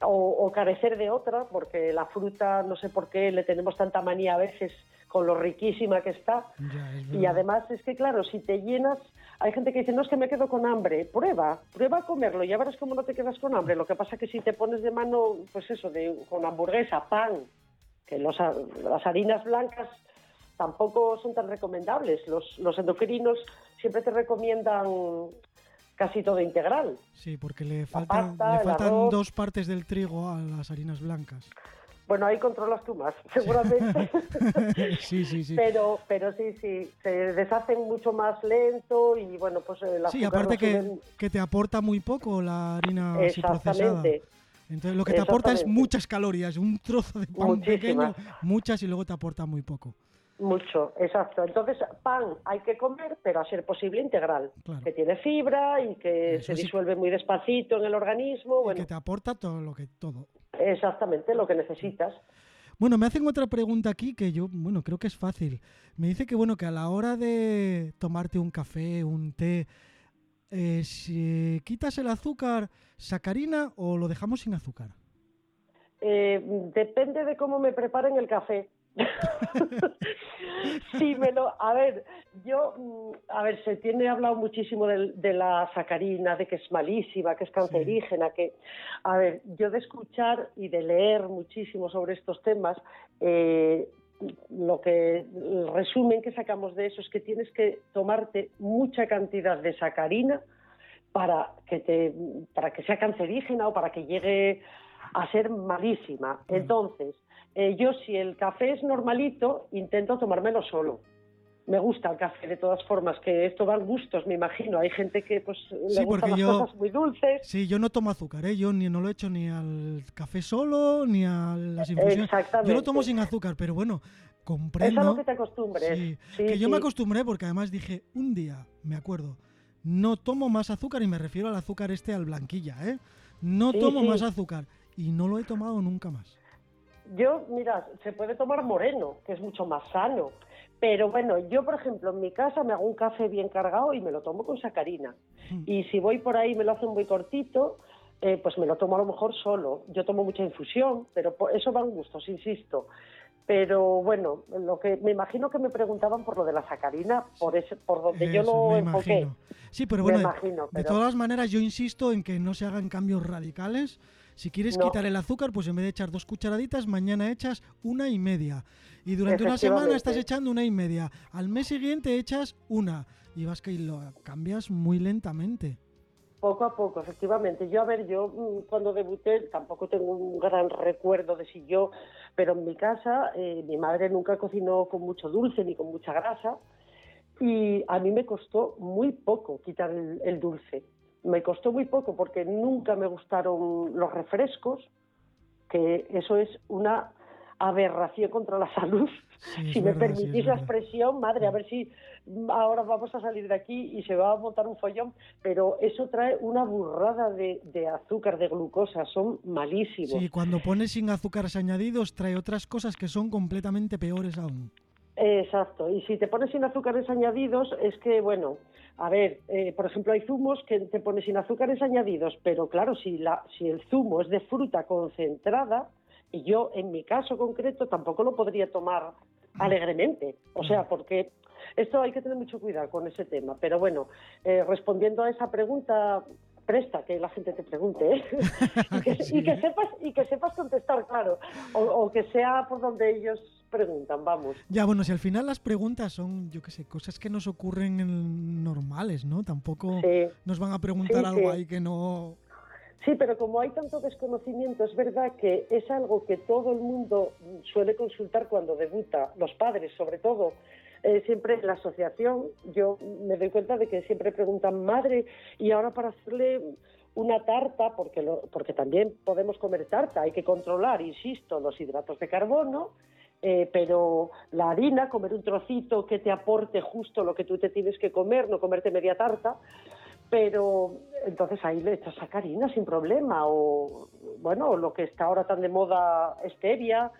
o, o carecer de otra, porque la fruta, no sé por qué, le tenemos tanta manía a veces con lo riquísima que está. Ya, es Y además es que, claro, si te llenas, hay gente que dice, no es que me quedo con hambre. Prueba, prueba a comerlo, ya verás cómo no te quedas con hambre. Lo que pasa que si te pones de mano, pues eso, de, con hamburguesa, pan, que los, las harinas blancas tampoco son tan recomendables. Los, los endocrinos siempre te recomiendan casi todo integral. Sí, porque le faltan, pasta, le faltan dos partes del trigo a las harinas blancas. Bueno, ahí controlas tú más, seguramente. sí, sí, sí. Pero, pero sí, sí, se deshacen mucho más lento y bueno, pues el Sí, azúcar aparte que, suben- que te aporta muy poco la harina así procesada. Entonces lo que te aporta es muchas calorías, un trozo de pan pequeño, muchas y luego te aporta muy poco. Mucho, exacto. Entonces, pan hay que comer, pero a ser posible integral, Claro. que tiene fibra y que Eso se sí. disuelve muy despacito en el organismo. Y Bueno, que te aporta todo lo que todo. exactamente lo que necesitas. Bueno, me hacen otra pregunta aquí que yo, bueno, creo que es fácil. Me dice que, bueno, que a la hora de tomarte un café, un té, eh, si quitas el azúcar, sacarina o lo dejamos sin azúcar. Eh, depende de cómo me preparen el café. sí, me lo. A ver, yo. mm, A ver, se tiene hablado muchísimo de, la sacarina, de que es malísima, que es cancerígena, que. A ver, yo de escuchar y de leer muchísimo sobre estos temas, eh, lo que. El resumen que sacamos de eso es que tienes que tomarte mucha cantidad de sacarina para que te para que sea cancerígena o para que llegue a ser malísima. Entonces, eh, yo si el café es normalito, intento tomármelo solo. Me gusta el café de todas formas, que esto van gustos, me imagino. Hay gente que pues Sí, le porque gustan las yo- cosas muy dulces. Sí, yo no tomo azúcar, ¿eh? Yo ni, no lo he hecho ni al café solo, ni a las infusiones. Exactamente. Yo lo tomo sin azúcar, pero bueno, Es comprendo. a lo que te acostumbres. Sí, Sí, que yo me sí. acostumbré porque además dije, un día, me acuerdo, no tomo más azúcar y me refiero al azúcar este, al blanquilla, ¿eh? No Sí, tomo sí. más azúcar y no lo he tomado nunca más. Yo, mira, se puede tomar moreno, que es mucho más sano. Pero bueno, yo, por ejemplo, en mi casa me hago un café bien cargado y me lo tomo con sacarina. Hmm. Y si voy por ahí y me lo hacen muy cortito, eh, pues me lo tomo a lo mejor solo. Yo tomo mucha infusión, pero eso van gustos, insisto. Pero bueno, lo que me imagino que me preguntaban por lo de la sacarina, por ese, por donde yo Eso, lo enfoqué. imagino. Sí, pero Me bueno, de- imagino, de todas maneras yo insisto en que no se hagan cambios radicales. Si quieres No. quitar el azúcar, pues en vez de echar dos cucharaditas, mañana echas una y media. Y durante una semana estás echando una y media. Al mes siguiente echas una. Y vas que lo cambias muy lentamente. Poco a poco, efectivamente. Yo, a ver, yo mm, cuando debuté tampoco tengo un gran recuerdo de si yo, pero en mi casa eh, mi madre nunca cocinó con mucho dulce ni con mucha grasa y a mí me costó muy poco quitar el, el dulce. Me costó muy poco porque nunca me gustaron los refrescos, que eso es una aberración contra la salud. Sí, si me verdad, sí, es permitís la expresión, madre, a ver si ahora vamos a salir de aquí y se va a montar un follón, pero eso trae una burrada de, de azúcar, de glucosa, son malísimos. Sí, cuando pones sin azúcares añadidos trae otras cosas que son completamente peores aún. Exacto, y si te pones sin azúcares añadidos, es que, bueno, a ver, eh, por ejemplo, hay zumos que te pones sin azúcares añadidos, pero claro, si, la, si el zumo es de fruta concentrada, y yo en mi caso concreto tampoco lo podría tomar alegremente, o sea, porque esto hay que tener mucho cuidado con ese tema, pero bueno, eh, respondiendo a esa pregunta, presta que la gente te pregunte ¿eh? y, que, Sí. y que sepas y que sepas contestar claro o, o que sea por donde ellos preguntan vamos Ya, bueno, si al final las preguntas son, yo qué sé, cosas que nos ocurren en- normales, ¿no? Tampoco Sí. nos van a preguntar Sí, algo ahí que no... Sí, pero como hay tanto desconocimiento, es verdad que es algo que todo el mundo suele consultar cuando debuta, los padres sobre todo. Eh, siempre en la asociación, yo me doy cuenta de que siempre preguntan, madre, y ahora para hacerle una tarta, porque, lo- porque también podemos comer tarta, hay que controlar, insisto, los hidratos de carbono, Eh, pero la harina, comer un trocito que te aporte justo lo que tú te tienes que comer, no comerte media tarta, pero entonces ahí le echas sacarina sin problema, o bueno, lo que está ahora tan de moda, stevia,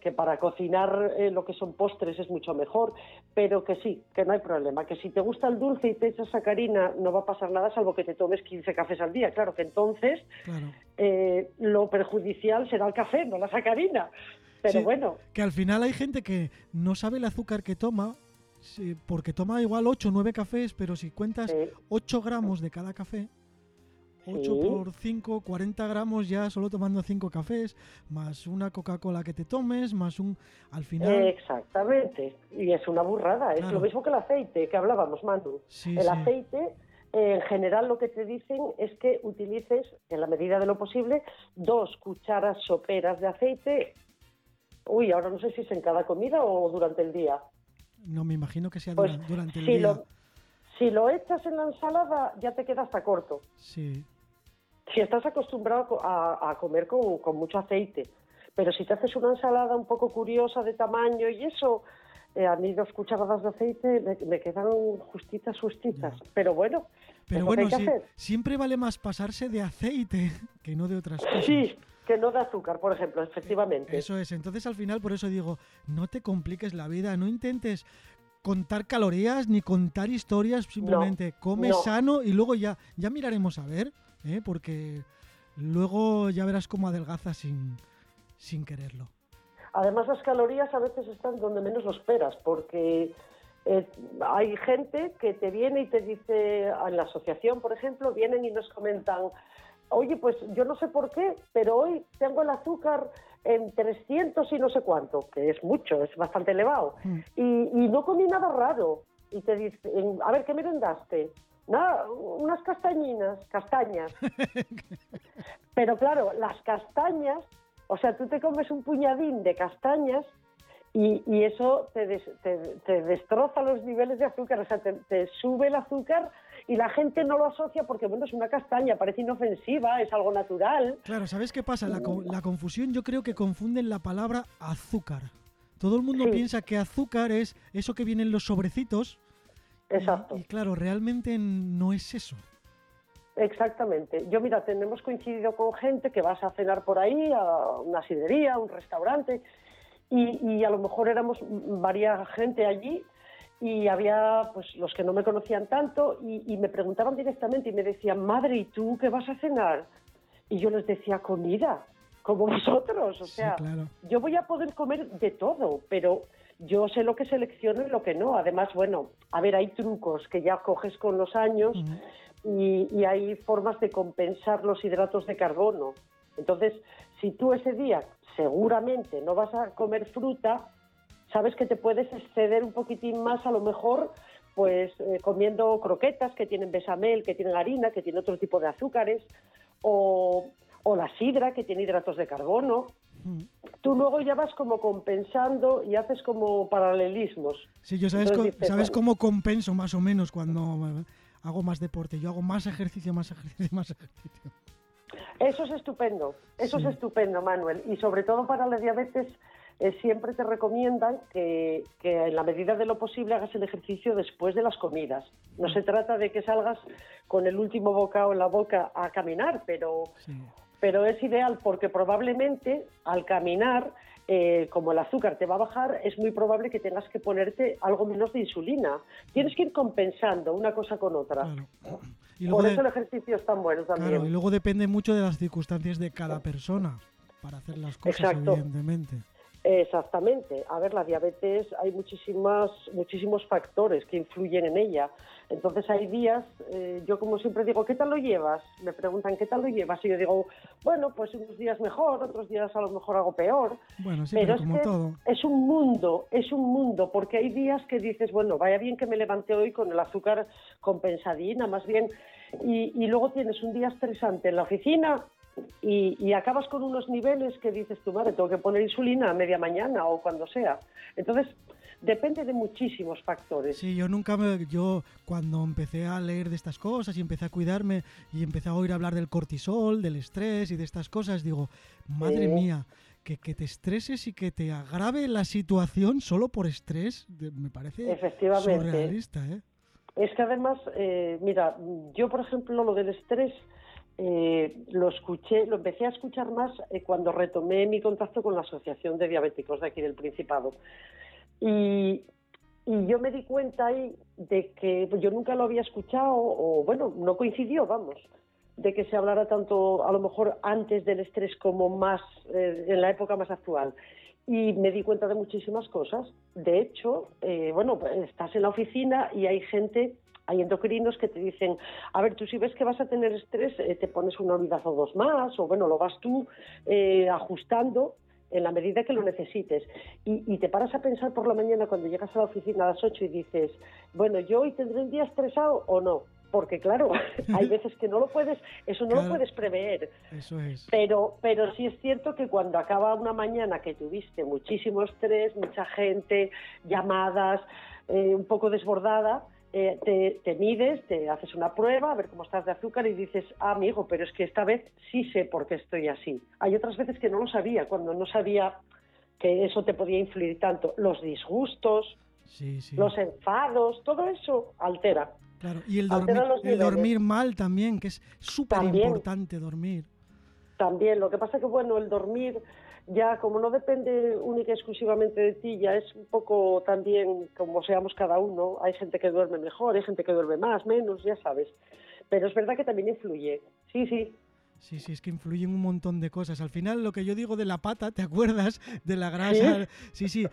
que para cocinar eh, lo que son postres es mucho mejor, pero que sí, que no hay problema, que si te gusta el dulce y te echas sacarina no va a pasar nada salvo que te tomes 15 cafés al día, claro que entonces eh, lo perjudicial será el café, no la sacarina, pero bueno. Que al final hay gente que no sabe el azúcar que toma, porque toma igual 8 o 9 cafés, pero si cuentas 8 gramos de cada café, 8 por 5, 40 gramos ya solo tomando 5 cafés, más una Coca-Cola que te tomes, más un... Al final... Exactamente, y es una burrada, es lo mismo que el aceite que hablábamos, Manu. el aceite, en general lo que te dicen es que utilices, en la medida de lo posible, dos cucharas soperas de aceite. Uy, ahora no sé si es en cada comida o durante el día. No, me imagino que sea pues durante, el día. si lo echas en la ensalada, ya te queda hasta corto. Sí si estás acostumbrado a, comer con, mucho aceite. Pero si te haces una ensalada un poco curiosa de tamaño y eso, eh, a mí dos cucharadas de aceite me, quedan justitas, justitas. Pero bueno, pero bueno, siempre vale más pasarse de aceite que no de otras cosas. Sí, que no de azúcar, por ejemplo, efectivamente. Eso es. Entonces, al final, por eso digo, no te compliques la vida, no intentes contar calorías ni contar historias, simplemente come sano y luego ya, ya miraremos a ver. ¿eh? porque luego ya verás cómo adelgaza sin, sin quererlo. Además, las calorías a veces están donde menos lo esperas, porque eh, hay gente que te viene y te dice, en la asociación, por ejemplo, vienen y nos comentan, oye, pues yo no sé por qué, pero hoy tengo el azúcar en 300 y no sé cuánto, que es mucho, es bastante elevado, mm. y, y, no comí nada raro. Y te dicen, a ver, ¿qué merendaste? No, unas castañinas, castañas. Pero claro, las castañas, o sea, tú te comes un puñadín de castañas y, eso te, te, destroza los niveles de azúcar, o sea, te, sube el azúcar y la gente no lo asocia porque, bueno, es una castaña, parece inofensiva, es algo natural. Claro, ¿sabes qué pasa? La, la confusión, yo creo que confunden la palabra azúcar. Todo el mundo piensa que azúcar es eso que viene en los sobrecitos Exacto. Y, claro, realmente no es eso. Exactamente. Yo, mira, tenemos coincidido con gente que vas a cenar por ahí, a una sidería, a un restaurante, y, a lo mejor éramos varias gente allí y había pues los que no me conocían tanto y, me preguntaban directamente y me decían, madre, ¿y tú qué vas a cenar? Y yo les decía, comida, como vosotros. O sea, yo voy a poder comer de todo, pero yo sé lo que selecciono y lo que no. Además, bueno, a ver, hay trucos que ya coges con los años y, hay formas de compensar los hidratos de carbono. Entonces, si tú ese día seguramente no vas a comer fruta, sabes que te puedes exceder un poquitín más a lo mejor pues eh, comiendo croquetas que tienen besamel, que tienen harina, que tienen otro tipo de azúcares, o, o la sidra que tiene hidratos de carbono. Tú luego ya vas como compensando y haces como paralelismos. Sí, yo sabes, sabes cómo compenso más o menos cuando hago más deporte. Yo hago más ejercicio, más ejercicio, más ejercicio. Eso es estupendo, eso es estupendo, Manuel. Y sobre todo para la diabetes, eh, siempre te recomiendan que, que, en la medida de lo posible hagas el ejercicio después de las comidas. No se trata de que salgas con el último bocado en la boca a caminar, pero pero es ideal porque probablemente al caminar, eh, como el azúcar te va a bajar, es muy probable que tengas que ponerte algo menos de insulina. Tienes que ir compensando una cosa con otra. Por eso el ejercicio es tan bueno también. Claro, y luego depende mucho de las circunstancias de cada persona para hacer las cosas, evidentemente. Exactamente. A ver, la diabetes hay muchísimas, muchísimos factores que influyen en ella. Entonces hay días, eh, yo como siempre digo, ¿qué tal lo llevas? Me preguntan, ¿qué tal lo llevas? Y yo digo, bueno, pues unos días mejor, otros días a lo mejor hago peor. Bueno, sí, pero, es todo. Es un mundo, es un mundo, porque hay días que dices, bueno, vaya bien que me levanté hoy con el azúcar compensadina, más bien, y, y luego tienes un día estresante en la oficina y, y, acabas con unos niveles que dices, tu madre, tengo que poner insulina a media mañana o cuando sea. Entonces, depende de muchísimos factores. Sí, yo nunca me, yo cuando empecé a leer de estas cosas y empecé a cuidarme y empecé a oír hablar del cortisol, del estrés y de estas cosas, digo, madre mía, que, que te estreses y que te agrave la situación solo por estrés, me parece Efectivamente. surrealista, ¿eh? Es que además, eh, mira, yo por ejemplo lo del estrés eh, lo escuché, lo empecé a escuchar más eh, cuando retomé mi contacto con la Asociación de Diabéticos de aquí del Principado. Y, y yo me di cuenta ahí de que yo nunca lo había escuchado, o bueno, no coincidió, vamos, de que se hablara tanto, a lo mejor antes del estrés como más eh, en la época más actual. Y me di cuenta de muchísimas cosas. De hecho, eh, bueno, estás en la oficina y hay gente hay endocrinos que te dicen, a ver, tú si ves que vas a tener estrés, eh, te pones una unidad o dos más, o bueno, lo vas tú eh, ajustando en la medida que lo necesites. Y, te paras a pensar por la mañana cuando llegas a la oficina a las 8 y dices, bueno, yo hoy tendré un día estresado o no. Porque claro, hay veces que no lo puedes, eso no lo puedes prever. Eso es. Pero, pero sí es cierto que cuando acaba una mañana que tuviste muchísimo estrés, mucha gente, llamadas, eh, un poco desbordada, eh, te, mides, te haces una prueba, a ver cómo estás de azúcar y dices, ah, amigo, pero es que esta vez sí sé por qué estoy así. Hay otras veces que no lo sabía, cuando no sabía que eso te podía influir tanto. Los disgustos, los enfados, todo eso altera. Claro, y el dormir, el dormir mal también, que es súper importante dormir. También, lo que pasa que, bueno, el dormir ya como no depende única y exclusivamente de ti, ya es un poco también como seamos cada uno. Hay gente que duerme mejor, hay gente que duerme más, menos, ya sabes. Pero es verdad que también influye. Sí, sí. Sí, sí, es que influyen un montón de cosas. Al final, lo que yo digo de la pata, ¿te acuerdas? De la grasa. Sí, sí.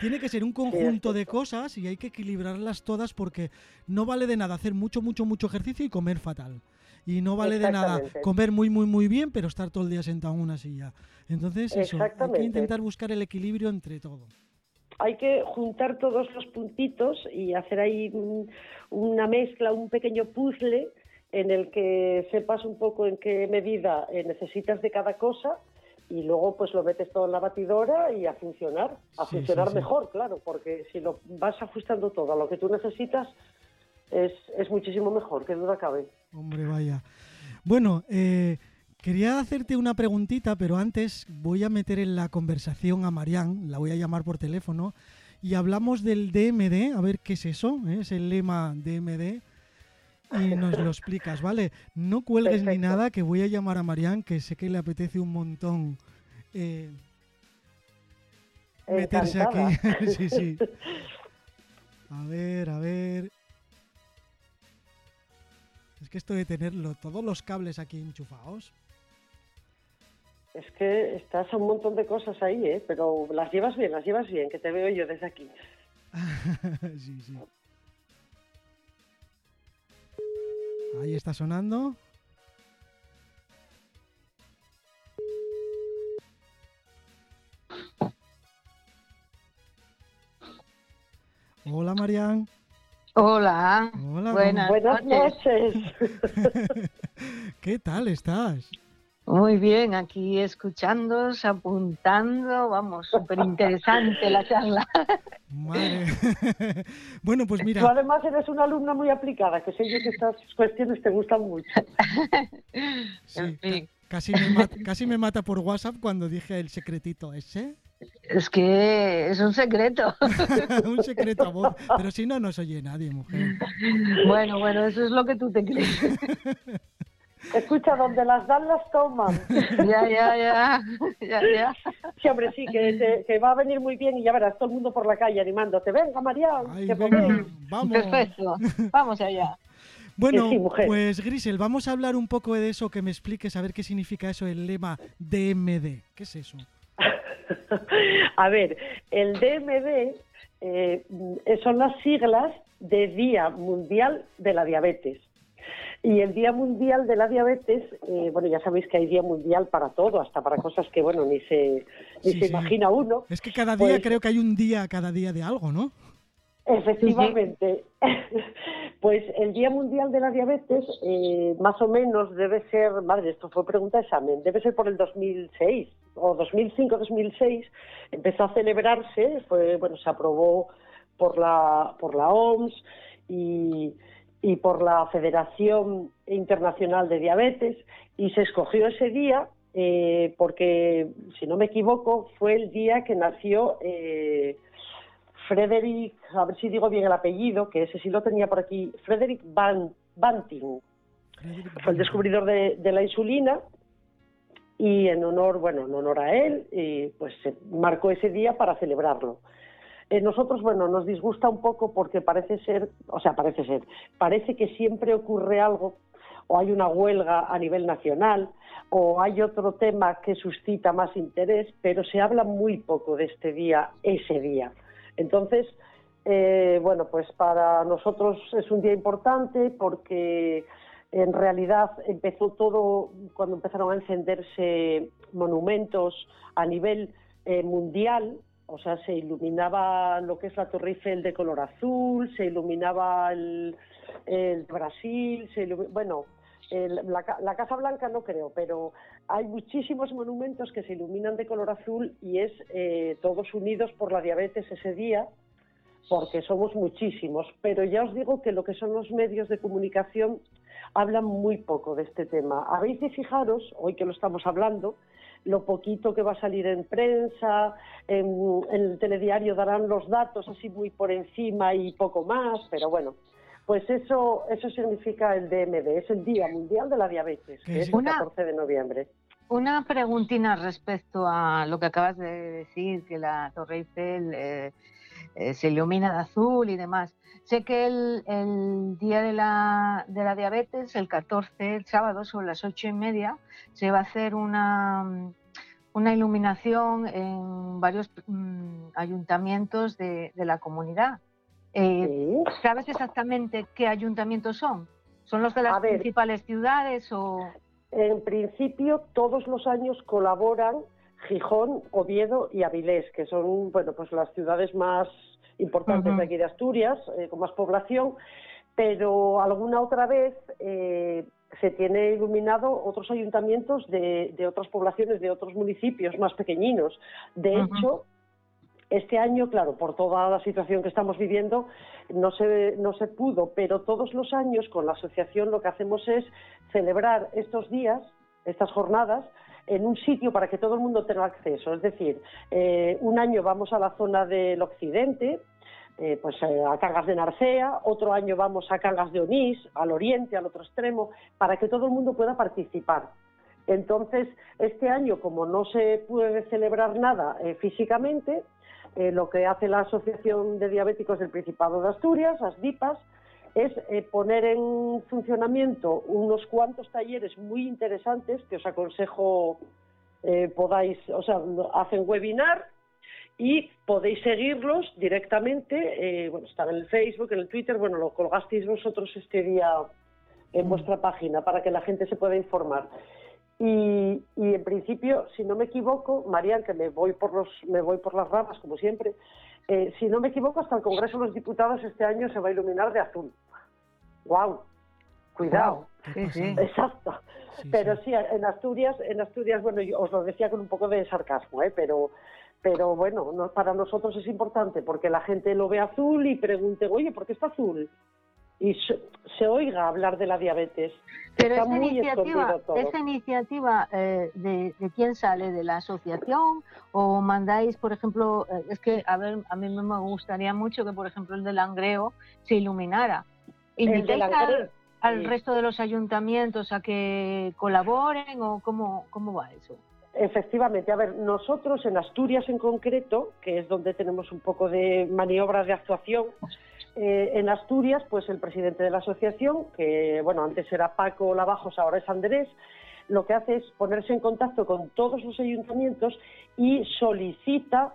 Tiene que ser un conjunto de cosas y hay que equilibrarlas todas porque no vale de nada hacer mucho, mucho, mucho ejercicio y comer fatal y no vale de nada comer muy, muy, muy bien, pero estar todo el día sentado en una silla. Entonces, eso, hay que intentar buscar el equilibrio entre todo. Hay que juntar todos los puntitos y hacer ahí una mezcla, un pequeño puzzle en el que sepas un poco en qué medida eh, necesitas de cada cosa y luego pues lo metes todo en la batidora y a funcionar, a funcionar mejor, claro, porque si lo vas ajustando todo a lo que tú necesitas, es, es muchísimo mejor, que duda cabe. Hombre, vaya. Bueno, eh, quería hacerte una preguntita, pero antes voy a meter en la conversación a Marián, la voy a llamar por teléfono, y hablamos del DMD, a ver qué es eso, ¿eh? es el lema DMD, y nos lo explicas, ¿vale? No cuelgues ni nada, que voy a llamar a Marián, que sé que le apetece un montón eh, meterse aquí. sí, sí. A ver, a ver. Es que esto de tenerlo, todos los cables aquí enchufados. Es que estás a un montón de cosas ahí, ¿eh? Pero las llevas bien, las llevas bien, que te veo yo desde aquí. sí, sí. Ahí está sonando. Hola, Marian. Hola. buenas, noches. ¿Qué tal estás? Muy bien, aquí escuchando, apuntando, vamos, súper interesante la charla. Madre. bueno, pues mira. Tú además eres una alumna muy aplicada, que sé yo que estas cuestiones te gustan mucho. Sí, casi, me mata, casi me mata por WhatsApp cuando dije el secretito ese. Es que es un secreto. un secreto a voz. Pero si no nos oye nadie, mujer. Bueno, bueno, eso es lo que tú te crees. Escucha, donde las dan las toman. Ya, ya, ya. ya, ya. Sí, hombre, sí, que, que, va a venir muy bien y ya verás todo el mundo por la calle animándote. Venga, María, que vamos. Perfecto, vamos allá. Bueno, pues Grisel, vamos a hablar un poco de eso, que me expliques a ver qué significa eso, el lema DMD. ¿Qué es eso? A ver, el DMD eh, son las siglas de Día Mundial de la Diabetes. Y el Día Mundial de la Diabetes, eh, bueno, ya sabéis que hay Día Mundial para todo, hasta para cosas que, bueno, ni se, ni se imagina uno. Es que cada día pues creo que hay un día cada día de algo, ¿no? Efectivamente. Pues el Día Mundial de la Diabetes, eh, más o menos debe ser, madre, esto fue pregunta de examen, debe ser por el 2006 o 2005-2006, empezó a celebrarse, fue, bueno, se aprobó por la, por la OMS y, por la Federación Internacional de Diabetes y se escogió ese día eh, porque, si no me equivoco, fue el día que nació eh, Frederick, a ver si digo bien el apellido, que ese sí lo tenía por aquí, Frederick Van, Banting. Fue el descubridor de, la insulina y en honor, bueno, en honor a él, y pues se marcó ese día para celebrarlo. Eh, nosotros, bueno, nos disgusta un poco porque parece ser, o sea, parece ser, parece que siempre ocurre algo, o hay una huelga a nivel nacional, o hay otro tema que suscita más interés, pero se habla muy poco de este día, ese día. Entonces, eh, bueno, pues para nosotros es un día importante porque en realidad empezó todo cuando empezaron a encenderse monumentos a nivel eh, mundial, o sea, se iluminaba lo que es la Torre Eiffel de color azul, se iluminaba el, Brasil, se bueno, la, Casa Blanca no creo, pero hay muchísimos monumentos que se iluminan de color azul y es eh, todos unidos por la diabetes ese día, porque somos muchísimos. Pero ya os digo que lo que son los medios de comunicación hablan muy poco de este tema. Habéis de fijaros, hoy que lo estamos hablando, lo poquito que va a salir en prensa, en el telediario darán los datos así muy por encima y poco más, pero bueno, pues eso, eso significa el DMD, es el Día Mundial de la Diabetes, que es el 14 de noviembre. Una preguntina respecto a lo que acabas de decir, que la Torre Eiffel eh, eh, se ilumina de azul y demás. Sé que el, Día de la, de la, Diabetes, el 14, el sábado, sobre las ocho y media, se va a hacer una, una iluminación en varios mm, ayuntamientos de, de la comunidad. Eh, ¿Sabes exactamente qué ayuntamientos son? ¿Son los de las principales ciudades o...? En principio, todos los años colaboran Gijón, Oviedo y Avilés, que son bueno, pues las ciudades más importantes de aquí de Asturias, eh, con más población, pero alguna otra vez eh, se tiene iluminado otros ayuntamientos de, otras poblaciones, de otros municipios más pequeñinos. De hecho, este año, claro, por toda la situación que estamos viviendo, no se, no se pudo, pero todos los años con la asociación lo que hacemos es celebrar estos días, estas jornadas, en un sitio para que todo el mundo tenga acceso. Es decir, eh, un año vamos a la zona del occidente, eh, pues eh, a Cangas de Narcea, otro año vamos a Cangas de Onís, al oriente, al otro extremo, para que todo el mundo pueda participar. Entonces, este año, como no se puede celebrar nada físicamente, eh, lo que hace la Asociación de Diabéticos del Principado de Asturias, ASDIPAS, es eh, poner en funcionamiento unos cuantos talleres muy interesantes que os aconsejo eh, podáis, o sea, hacen webinar y podéis seguirlos directamente, bueno, están en el Facebook, en el Twitter, bueno, lo colgasteis vosotros este día en mm. vuestra página para que la gente se pueda informar. Y, en principio, si no me equivoco, María, que me voy por los, me voy por las ramas como siempre, eh, si no me equivoco, hasta el Congreso de los Diputados este año se va a iluminar de azul. ¡Wow! Cuidado. Exacto. pero sí. en Asturias, en Asturias, bueno, yo os lo decía con un poco de sarcasmo, ¿eh? pero pero bueno, para nosotros es importante porque la gente lo ve azul y pregunte, oye, ¿por qué está azul? y se, oiga hablar de la diabetes. Pero esa iniciativa, esa iniciativa eh, de, quién sale? ¿De la asociación? ¿O mandáis, por ejemplo, eh, es que, a ver, a mí me gustaría mucho que, por ejemplo, el de Langreo se iluminara. ¿Invitáis al, al resto de los ayuntamientos a que colaboren o cómo, cómo va eso? Efectivamente, a ver, nosotros en Asturias en concreto, que es donde tenemos un poco de maniobras de actuación, eh, en Asturias, pues el presidente de la asociación, que bueno, antes era Paco Lavajos, ahora es Andrés, lo que hace es ponerse en contacto con todos los ayuntamientos y solicita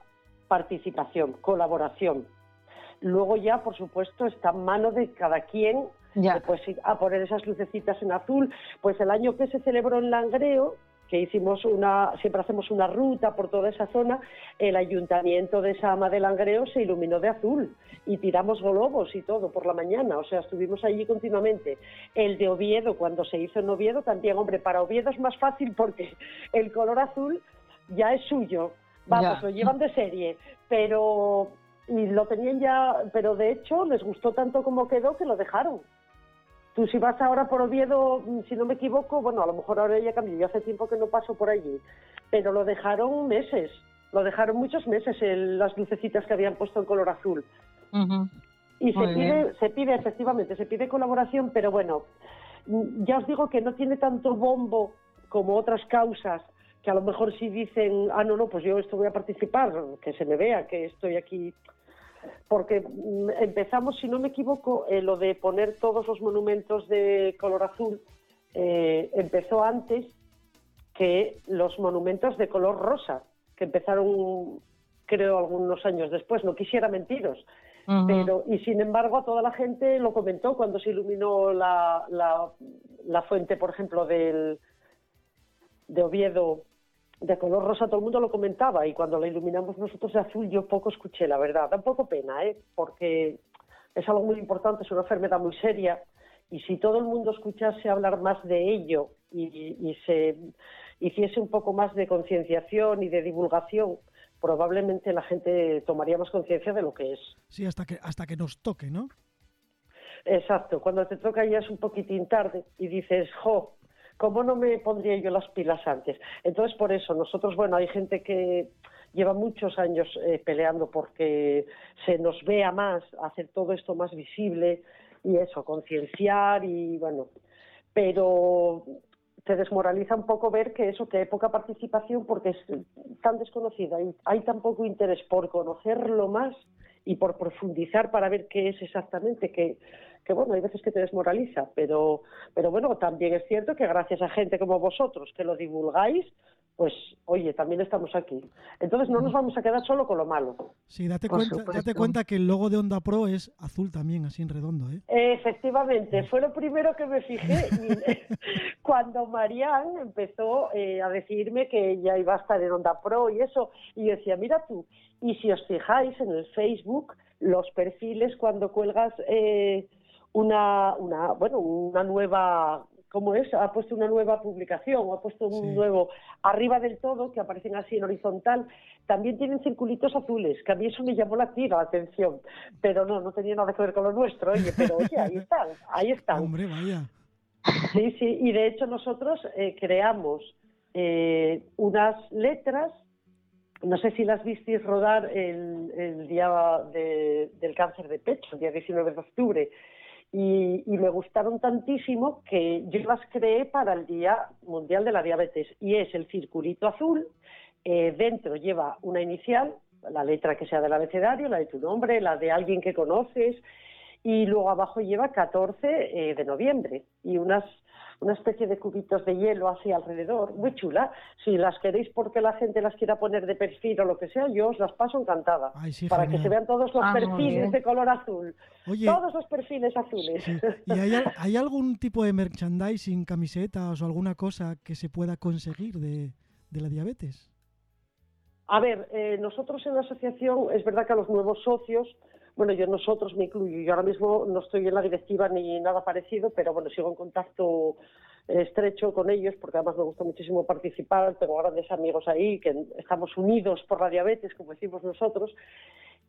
participación, colaboración. Luego ya, por supuesto, está en mano de cada quien pues, a poner esas lucecitas en azul. Pues el año que se celebró en Langreo, que hicimos una, siempre hacemos una ruta por toda esa zona, el ayuntamiento de Sama de Langreo se iluminó de azul y tiramos globos y todo por la mañana, o sea, estuvimos allí continuamente. El de Oviedo, cuando se hizo en Oviedo, también, hombre, para Oviedo es más fácil porque el color azul ya es suyo, vamos, lo llevan de serie, pero y lo tenían ya, pero de hecho les gustó tanto como quedó que lo dejaron. Tú si vas ahora por Oviedo, mm, si no me equivoco, bueno, a lo mejor ahora ya cambió, yo hace tiempo que no paso por allí, pero lo dejaron meses, lo dejaron muchos meses las lucecitas que habían puesto en color azul. Y se pide, se pide, efectivamente, se pide colaboración, pero bueno, mm, ya os digo que no tiene tanto bombo como otras causas, que a lo mejor si dicen, ah, no, no, pues yo esto voy a participar, que se me vea que estoy aquí. Porque mm, empezamos, si no me equivoco, eh, lo de poner todos los monumentos de color azul eh, empezó antes que los monumentos de color rosa, que empezaron, creo, algunos años después. No quisiera mentiros, pero, y sin embargo, toda la gente lo comentó cuando se iluminó la, la, fuente, por ejemplo, del, de Oviedo de color rosa, todo el mundo lo comentaba y cuando la iluminamos nosotros de azul yo poco escuché, la verdad. Da un poco pena, ¿eh? porque es algo muy importante, es una enfermedad muy seria y si todo el mundo escuchase hablar más de ello y, y se hiciese un poco más de concienciación y de divulgación, probablemente la gente tomaría más conciencia de lo que es. Sí, hasta que, hasta que nos toque, ¿no? Exacto, cuando te toca ya es un poquitín tarde y dices, jo, ¿cómo no me pondría yo las pilas antes? Entonces, por eso, nosotros, bueno, hay gente que lleva muchos años eh, peleando porque se nos vea más, hacer todo esto más visible y eso, concienciar y bueno, pero te desmoraliza un poco ver que eso, que hay poca participación porque es tan desconocida y hay tan poco interés por conocerlo más y por profundizar para ver qué es exactamente, que, que bueno, hay veces que te desmoraliza, pero, pero bueno, también es cierto que gracias a gente como vosotros que lo divulgáis, pues oye, también estamos aquí. Entonces no nos vamos a quedar solo con lo malo. Sí, date, cuenta, date cuenta que el logo de Onda Pro es azul también, así en redondo. ¿eh? Efectivamente, fue lo primero que me fijé cuando Marianne empezó eh, a decirme que ella iba a estar en Onda Pro y eso, y yo decía, mira tú, y si os fijáis en el Facebook, los perfiles cuando cuelgas eh, una, una, bueno, una nueva como es, ha puesto una nueva publicación o ha puesto un nuevo arriba del todo, que aparecen así en horizontal, también tienen circulitos azules, que a mí eso me llamó la, la atención, pero no, no tenía nada que ver con lo nuestro, oye, pero oye, ahí están, ahí están. Hombre, vaya. Sí, sí, y de hecho nosotros eh, creamos eh, unas letras, no sé si las visteis rodar el, el día del cáncer de pecho, el día 19 de octubre, y, me gustaron tantísimo que yo las creé para el Día Mundial de la Diabetes. Y es el circulito azul, eh, dentro lleva una inicial, la letra que sea del abecedario, la de tu nombre, la de alguien que conoces y luego abajo lleva 14 eh, de noviembre. Y unas una especie de cubitos de hielo así alrededor, muy chula. Si las queréis porque la gente las quiera poner de perfil o lo que sea, yo os las paso encantada. para que se vean todos los ah, perfiles de color azul. todos los perfiles azules. ¿Y hay, algún tipo de merchandising, camisetas o alguna cosa que se pueda conseguir de, la diabetes? A ver, eh, nosotros en la asociación, es verdad que a los nuevos socios bueno, yo nosotros me incluyo, yo ahora mismo no estoy en la directiva ni nada parecido, pero bueno, sigo en contacto estrecho con ellos porque además me gusta muchísimo participar, tengo grandes amigos ahí que estamos unidos por la diabetes, como decimos nosotros,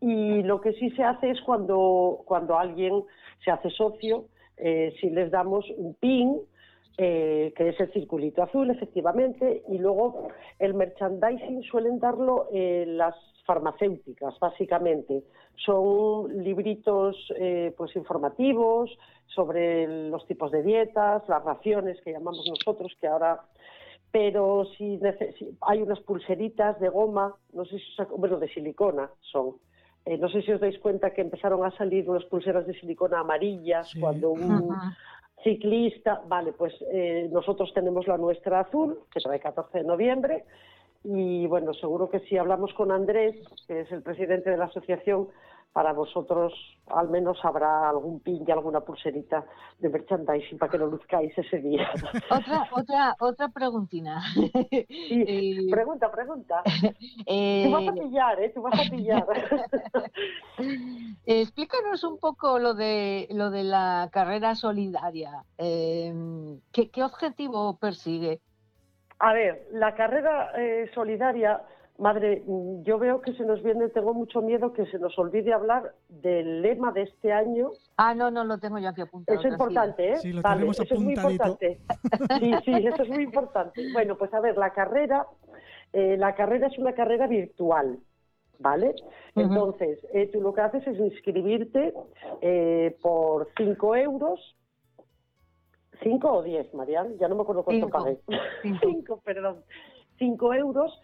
y lo que sí se hace es cuando, cuando alguien se hace socio, eh, si les damos un pin, eh, que es el circulito azul, efectivamente, y luego el merchandising suelen darlo eh, las farmacéuticas, básicamente. Son libritos eh, pues informativos sobre los tipos de dietas, las raciones que llamamos nosotros, que ahora pero si, hay unas pulseritas de goma, no sé si bueno, de silicona son. Eh, no sé si os dais cuenta que empezaron a salir unas pulseras de silicona amarillas cuando un ciclista, vale, pues eh, nosotros tenemos la nuestra azul, que será el 14 de noviembre, y bueno, seguro que si hablamos con Andrés, que es el presidente de la asociación, para vosotros al menos habrá algún pin y alguna pulserita de merchandising para que lo luzcáis ese día. Otra, otra, otra preguntina. Eh, pregunta, pregunta. Eh, Tú vas a pillar, ¿eh? Tú vas a pillar. Explícanos un poco lo de lo de la carrera solidaria. Eh, ¿qué, ¿Qué objetivo persigue? A ver, la carrera eh, solidaria, Madre, mm, yo veo que se nos viene, tengo mucho miedo que se nos olvide hablar del lema de este año. Ah, no, no lo tengo yo aquí apuntado. Eso es importante, ¿eh? Sí, lo vale, tenemos eso es muy importante. Sí, sí, eso es muy importante. Bueno, pues a ver, la carrera, eh, la carrera es una carrera virtual, ¿vale? Entonces, eh, tú lo que haces es inscribirte eh, por 5 euros. ¿5 o 10, Marian? Ya no me acuerdo cuánto Cinco. pagué. Cinco. 5, perdón. 5 euros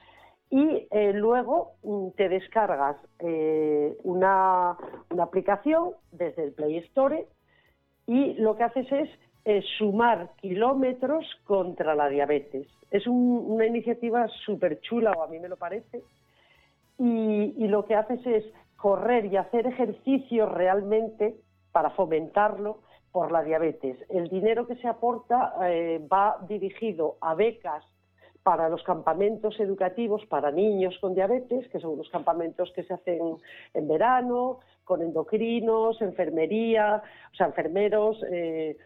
y eh, luego mm, te descargas eh, una, una aplicación desde el Play Store y lo que haces es eh, sumar kilómetros contra la diabetes. Es un- una iniciativa súper chula, o a mí me lo parece, y, y lo que haces es correr y hacer ejercicio realmente para fomentarlo por la diabetes. El dinero que se aporta eh, va dirigido a becas para los campamentos educativos para niños con diabetes, que son los campamentos que se hacen en verano, con endocrinos, enfermería, o sea, enfermeros, eh,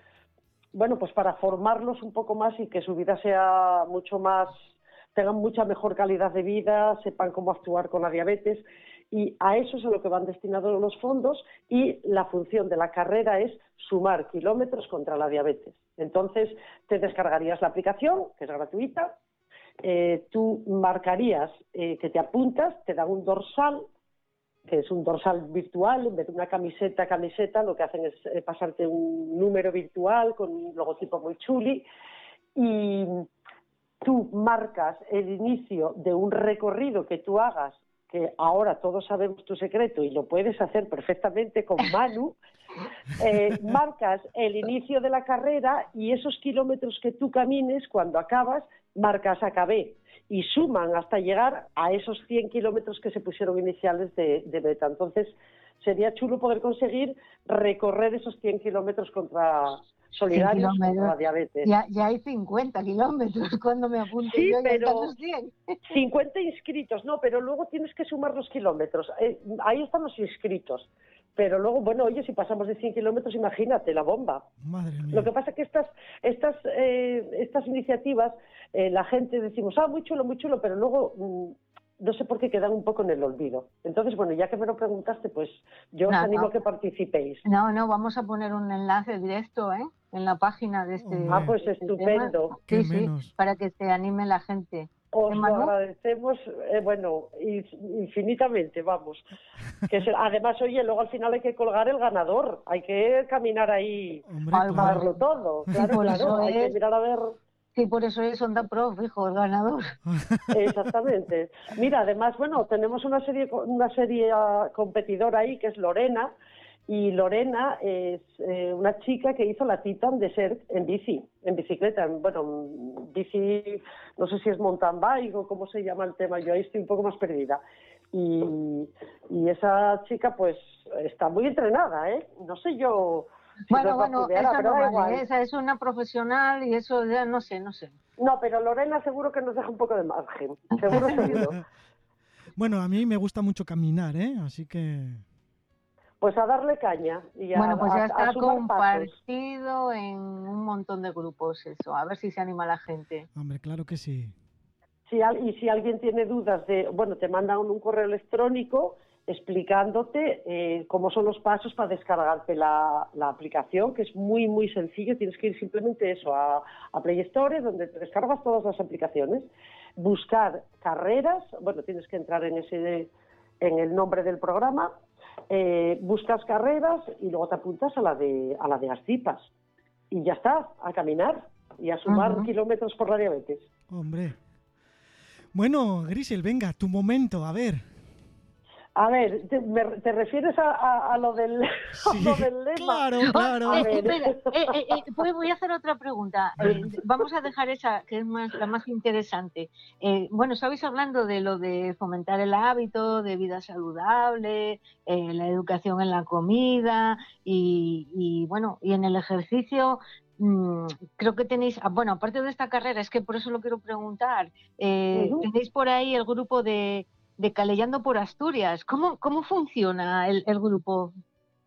bueno, pues para formarlos un poco más y que su vida sea mucho más, tengan mucha mejor calidad de vida, sepan cómo actuar con la diabetes. Y a eso es a lo que van destinados los fondos y la función de la carrera es sumar kilómetros contra la diabetes. Entonces, te descargarías la aplicación, que es gratuita, eh, tú marcarías eh, que te apuntas, te dan un dorsal, que es un dorsal virtual, en vez de una camiseta, camiseta, lo que hacen es eh, pasarte un número virtual con un logotipo muy chuli y tú marcas el inicio de un recorrido que tú hagas, que ahora todos sabemos tu secreto y lo puedes hacer perfectamente con Manu, eh, marcas el inicio de la carrera y esos kilómetros que tú camines, cuando acabas, marcas acabé y suman hasta llegar a esos 100 kilómetros que se pusieron iniciales de, de meta. Entonces, sería chulo poder conseguir recorrer esos 100 kilómetros contra solidarios contra la diabetes. Ya, ya hay 50 kilómetros cuando me apunte Sí, yo ya pero- 100. 50 inscritos, no, pero luego tienes que sumar los kilómetros. Eh, ahí están los inscritos. Pero luego, bueno, oye, si pasamos de 100 kilómetros, imagínate la bomba. Madre mía. Lo que pasa es que estas, estas, eh, estas iniciativas, eh, la gente decimos, ah, muy chulo, muy chulo, pero luego mm, no sé por qué quedan un poco en el olvido. Entonces, bueno, ya que me lo preguntaste, pues yo os animo a que participéis. No, no, vamos a poner un enlace directo ¿eh? en la página de este. Ah, pues de este estupendo. tema. Sí, sí, menos. para que se anime la gente. Os lo Manu? agradecemos, eh, bueno, in- infinitamente, vamos. Que se- además, oye, luego al final hay que colgar el ganador, hay que caminar ahí Hombre, Algo a claro. verlo todo. Claro, claro, eso hay que mirar a ver Sí, por eso es Onda Pro, hijo, el ganador. Exactamente. Mira, además, bueno, tenemos una serie, una serie ah, competidora ahí que es Lorena, y Lorena es eh, una chica que hizo la Titan Desert en bici, en bicicleta, en- bueno, en bici, no sé si es mountain bike o cómo se llama el tema, yo ahí estoy un poco más perdida. Y esa chica, pues, está muy entrenada, ¿eh? No sé yo. Bueno, bueno, esa pero no vale, esa es una profesional y eso ya no sé, no sé. No, pero Lorena seguro que nos deja un poco de margen. Seguro, seguro. Bueno, a mí me gusta mucho caminar, ¿eh? Así que... Pues a darle caña y a, bueno, pues ya está pasos. compartido en un montón de grupos eso, a ver si se anima la gente. Hombre, claro que sí. Si al- y si alguien tiene dudas de, bueno, te mandan un correo electrónico explicándote eh, cómo son los pasos para descargarte la, la aplicación, que es muy, muy sencillo. Tienes que ir simplemente eso a, a Play Store, donde te descargas todas las aplicaciones, buscar carreras, bueno, tienes que entrar en ese en el nombre del programa, eh, buscas carreras y luego te apuntas a la de a la de Ascipas y ya está, a caminar y a sumar kilómetros por la diabetes. Hombre. Bueno, Grisel, venga, tu momento, a ver. A ver, ¿te, me- te refieres a, a- a lo del, a Sí, lo del lema? claro, claro. A Eh, espera, eh, eh, eh, voy, voy a hacer otra pregunta. Eh, vamos a dejar esa, que es más, la más interesante. Eh, bueno, estabais hablando de lo de fomentar el hábito de vida saludable, eh, la educación en la comida y, y, bueno, y en el ejercicio. mm, creo que tenéis, ah, bueno, aparte de esta carrera, es que por eso lo quiero preguntar, eh, tenéis por ahí el grupo de, de Calellando por Asturias. ¿Cómo, cómo funciona el, grupo?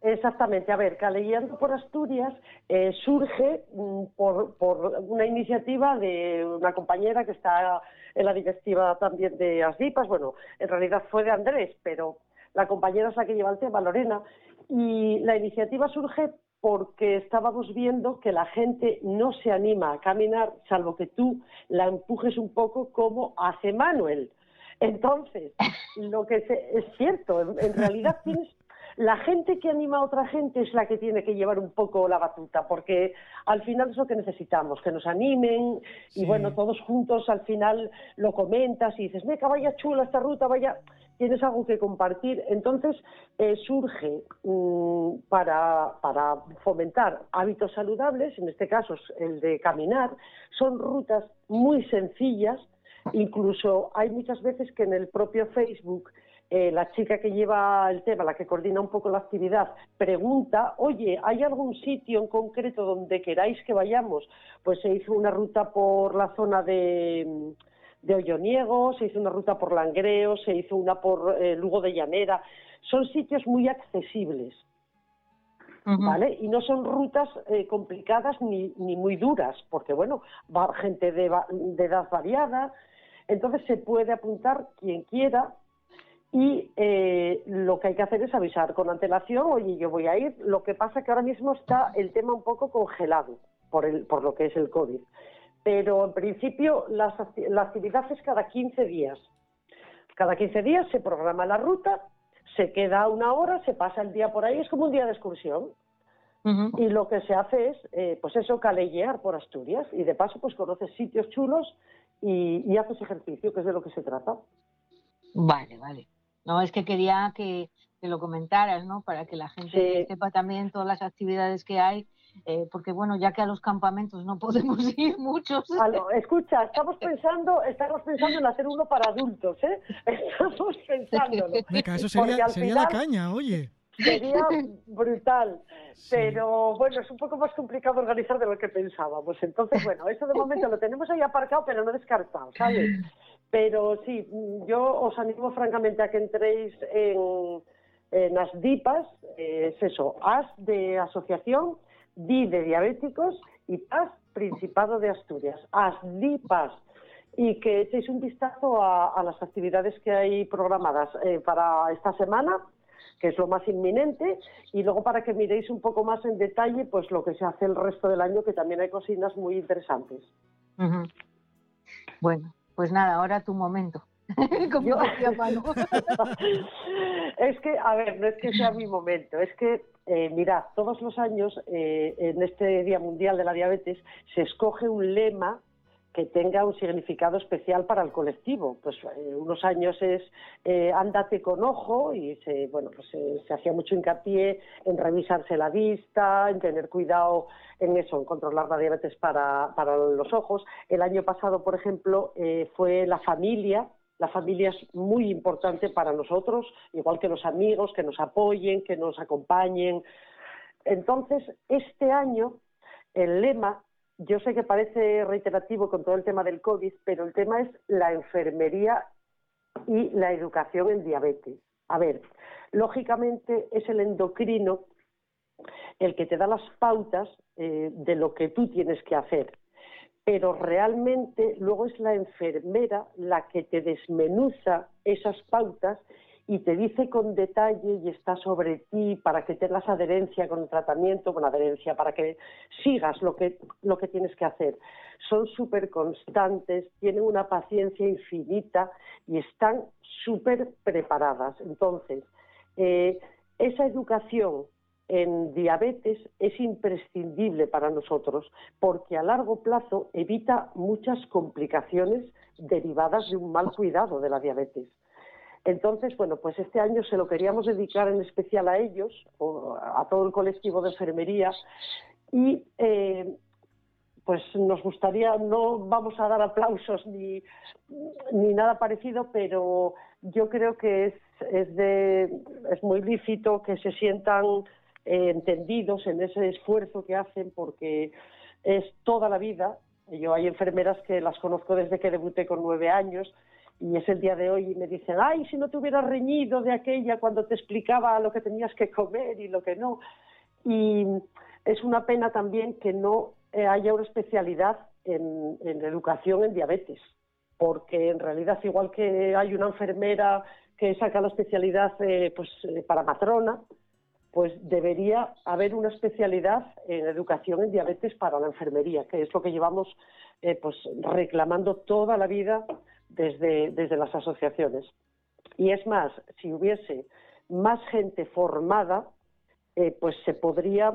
Exactamente, a ver, Calegueando por Asturias eh, surge mm, por, por, una iniciativa de una compañera que está en la directiva también de Asdipas, bueno, en realidad fue de Andrés, pero la compañera es la que lleva el tema, Lorena, y la iniciativa surge porque estábamos viendo que la gente no se anima a caminar, salvo que tú la empujes un poco como hace Manuel. Entonces, lo que es cierto, en realidad tienes la gente que anima a otra gente es la que tiene que llevar un poco la batuta, porque al final es lo que necesitamos, que nos animen y bueno, todos juntos al final lo comentas y dices, meca, vaya chula esta ruta, vaya, tienes algo que compartir. Entonces eh, surge mm, para, para fomentar hábitos saludables, en este caso el de caminar, son rutas muy sencillas, incluso hay muchas veces que en el propio Facebook eh, la chica que lleva el tema, la que coordina un poco la actividad, pregunta, oye, ¿hay algún sitio en concreto donde queráis que vayamos? Pues se hizo una ruta por la zona de, de Olloniego, se hizo una ruta por Langreo, se hizo una por eh, Lugo de Llanera. Son sitios muy accesibles. ¿Vale? Y no son rutas eh, complicadas ni, ni, muy duras, porque bueno, va gente de, de edad variada, entonces se puede apuntar quien quiera y eh, lo que hay que hacer es avisar con antelación, oye, yo voy a ir. Lo que pasa es que ahora mismo está el tema un poco congelado por, el, por lo que es el COVID. Pero en principio la actividad es cada 15 días. Cada 15 días se programa la ruta, se queda una hora, se pasa el día por ahí, es como un día de excursión. Y lo que se hace es, eh, pues eso, calellear por Asturias y de paso pues conoces sitios chulos y, y haces ejercicio, que es de lo que se trata. Vale, vale. No, es que quería que, lo comentaras, ¿no? Para que la gente sepa también todas las actividades que hay, eh, porque bueno, ya que a los campamentos no podemos ir muchos. escucha, estamos pensando, estamos pensando en hacer uno para adultos, ¿eh? Estamos pensándolo. eso sería, sería la caña, oye. Sería brutal, pero bueno, es un poco más complicado organizar de lo que pensábamos. Entonces, bueno, eso de momento lo tenemos ahí aparcado, pero no descartado, ¿sabes? Pero sí, yo os animo francamente a que entréis en, en ASDIPAS, es eso, AS de Asociación, DI de Diabéticos y PAS Principado de Asturias, ASDIPAS, y que echéis un vistazo a, las actividades que hay programadas eh, para esta semana que es lo más inminente, y luego para que miréis un poco más en detalle pues lo que se hace el resto del año, que también hay cocinas muy interesantes. Bueno, pues nada, ahora tu momento. Es que, a ver, no es que sea mi momento, es que, eh, mirad, todos los años eh, en este Día Mundial de la Diabetes se escoge un lema que tenga un significado especial para el colectivo. Pues eh, unos años es eh, ándate con ojo y se, bueno, pues, se hacía mucho hincapié en revisarse la vista, en tener cuidado en eso, en controlar la diabetes para, para los ojos. El año pasado, por ejemplo, eh, fue la familia. La familia es muy importante para nosotros, igual que los amigos, que nos apoyen, que nos acompañen. Entonces, este año el lema yo sé que parece reiterativo con todo el tema del COVID, pero el tema es la enfermería y la educación en diabetes. A ver, lógicamente es el endocrino el que te da las pautas eh, de lo que tú tienes que hacer, pero realmente luego es la enfermera la que te desmenuza esas pautas y te dice con detalle y está sobre ti para que tengas adherencia con el tratamiento, con adherencia, para que sigas lo que, lo que tienes que hacer. Son súper constantes, tienen una paciencia infinita y están súper preparadas. Entonces, eh, esa educación en diabetes es imprescindible para nosotros porque a largo plazo evita muchas complicaciones derivadas de un mal cuidado de la diabetes. Entonces, bueno, pues este año se lo queríamos dedicar en especial a ellos, a todo el colectivo de enfermería, y eh, pues nos gustaría, no vamos a dar aplausos ni, ni nada parecido, pero yo creo que es, es, de, es muy lícito que se sientan eh, entendidos en ese esfuerzo que hacen, porque es toda la vida. Yo hay enfermeras que las conozco desde que debuté con nueve años y es el día de hoy y me dicen, ay, si no te hubieras reñido de aquella cuando te explicaba lo que tenías que comer y lo que no. Y es una pena también que no eh, haya una especialidad en, educación en diabetes, porque en realidad igual que hay una enfermera que saca la especialidad eh, pues, eh, para matrona, pues debería haber una especialidad en educación en diabetes para la enfermería, que es lo que llevamos pues reclamando toda la vida desde, desde las asociaciones. Y es más, si hubiese más gente formada, pues se podría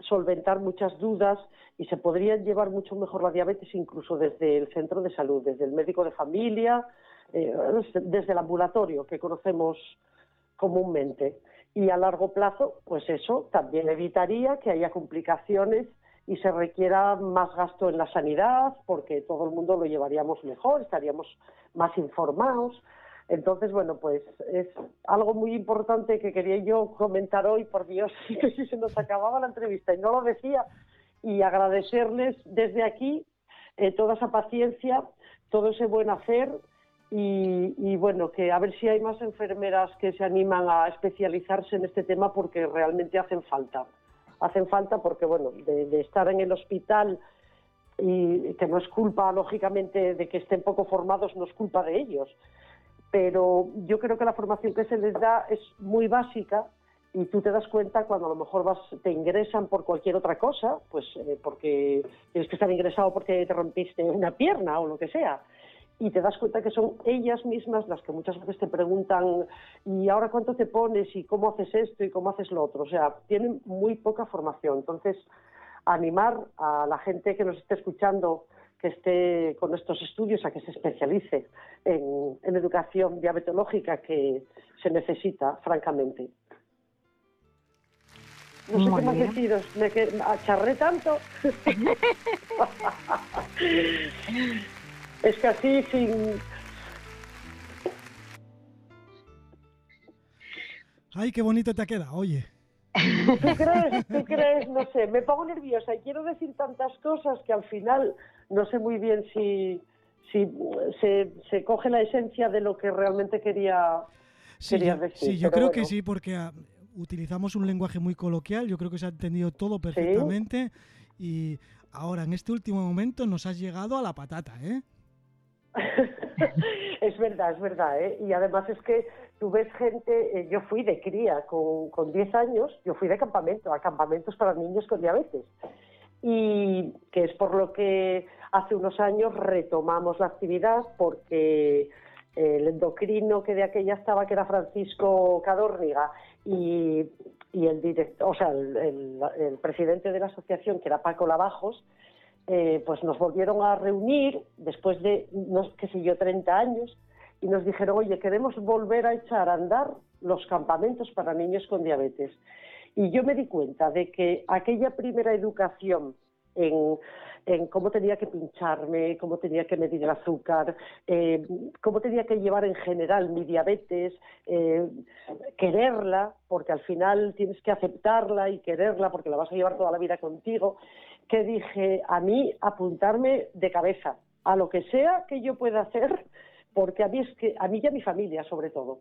solventar muchas dudas y se podría llevar mucho mejor la diabetes incluso desde el centro de salud, desde el médico de familia, eh, desde el ambulatorio que conocemos comúnmente. Y a largo plazo, pues eso también evitaría que haya complicaciones y se requiera más gasto en la sanidad, porque todo el mundo lo llevaríamos mejor, estaríamos más informados. Entonces, bueno, pues es algo muy importante que quería yo comentar hoy, por Dios, que si se nos acababa la entrevista y no lo decía, y agradecerles desde aquí eh, toda esa paciencia, todo ese buen hacer y, y, bueno, que a ver si hay más enfermeras que se animan a especializarse en este tema porque realmente hacen falta. Hacen falta porque, bueno, de, estar en el hospital y que no es culpa, lógicamente, de que estén poco formados, no es culpa de ellos pero yo creo que la formación que se les da es muy básica y tú te das cuenta cuando a lo mejor vas, te ingresan por cualquier otra cosa, pues eh, porque tienes que estar ingresado porque te rompiste una pierna o lo que sea. Y te das cuenta que son ellas mismas las que muchas veces te preguntan, ¿y ahora cuánto te pones? ¿Y cómo haces esto? ¿Y cómo haces lo otro? O sea, tienen muy poca formación. Entonces, animar a la gente que nos esté escuchando que esté con estos estudios, a que se especialice en, educación diabetológica que se necesita, francamente. No sé qué más deciros, me acharré tanto. es que así sin... Ay, qué bonito te ha quedado, oye. ¿Tú crees? ¿Tú crees? No sé, me pongo nerviosa y quiero decir tantas cosas que al final no sé muy bien si, si se, coge la esencia de lo que realmente quería, sí, decir. Sí, yo creo que sí, porque ah, utilizamos un lenguaje muy coloquial, yo creo que se ha entendido todo perfectamente y ahora en este último momento nos has llegado a la patata, ¿eh? es verdad, es verdad, ¿eh? Y además es que tú ves gente, eh, yo fui de cría con, con 10 años, yo fui de campamento, a campamentos para niños con diabetes y que es por lo que hace unos años retomamos la actividad porque el endocrino que de aquella estaba, que era Francisco Cadórniga, y, el director, o sea, el, presidente de la asociación, que era Paco Lavajos, eh, pues nos volvieron a reunir después de, no qué sé yo, 30 años, y nos dijeron, oye, queremos volver a echar a andar los campamentos para niños con diabetes. Y yo me di cuenta de que aquella primera educación en, cómo tenía que pincharme, cómo tenía que medir el azúcar, eh, cómo tenía que llevar en general mi diabetes, eh, quererla, porque al final tienes que aceptarla y quererla porque la vas a llevar toda la vida contigo, que dije a mí apuntarme de cabeza a lo que sea que yo pueda hacer, porque a mí es que a mí y a mi familia sobre todo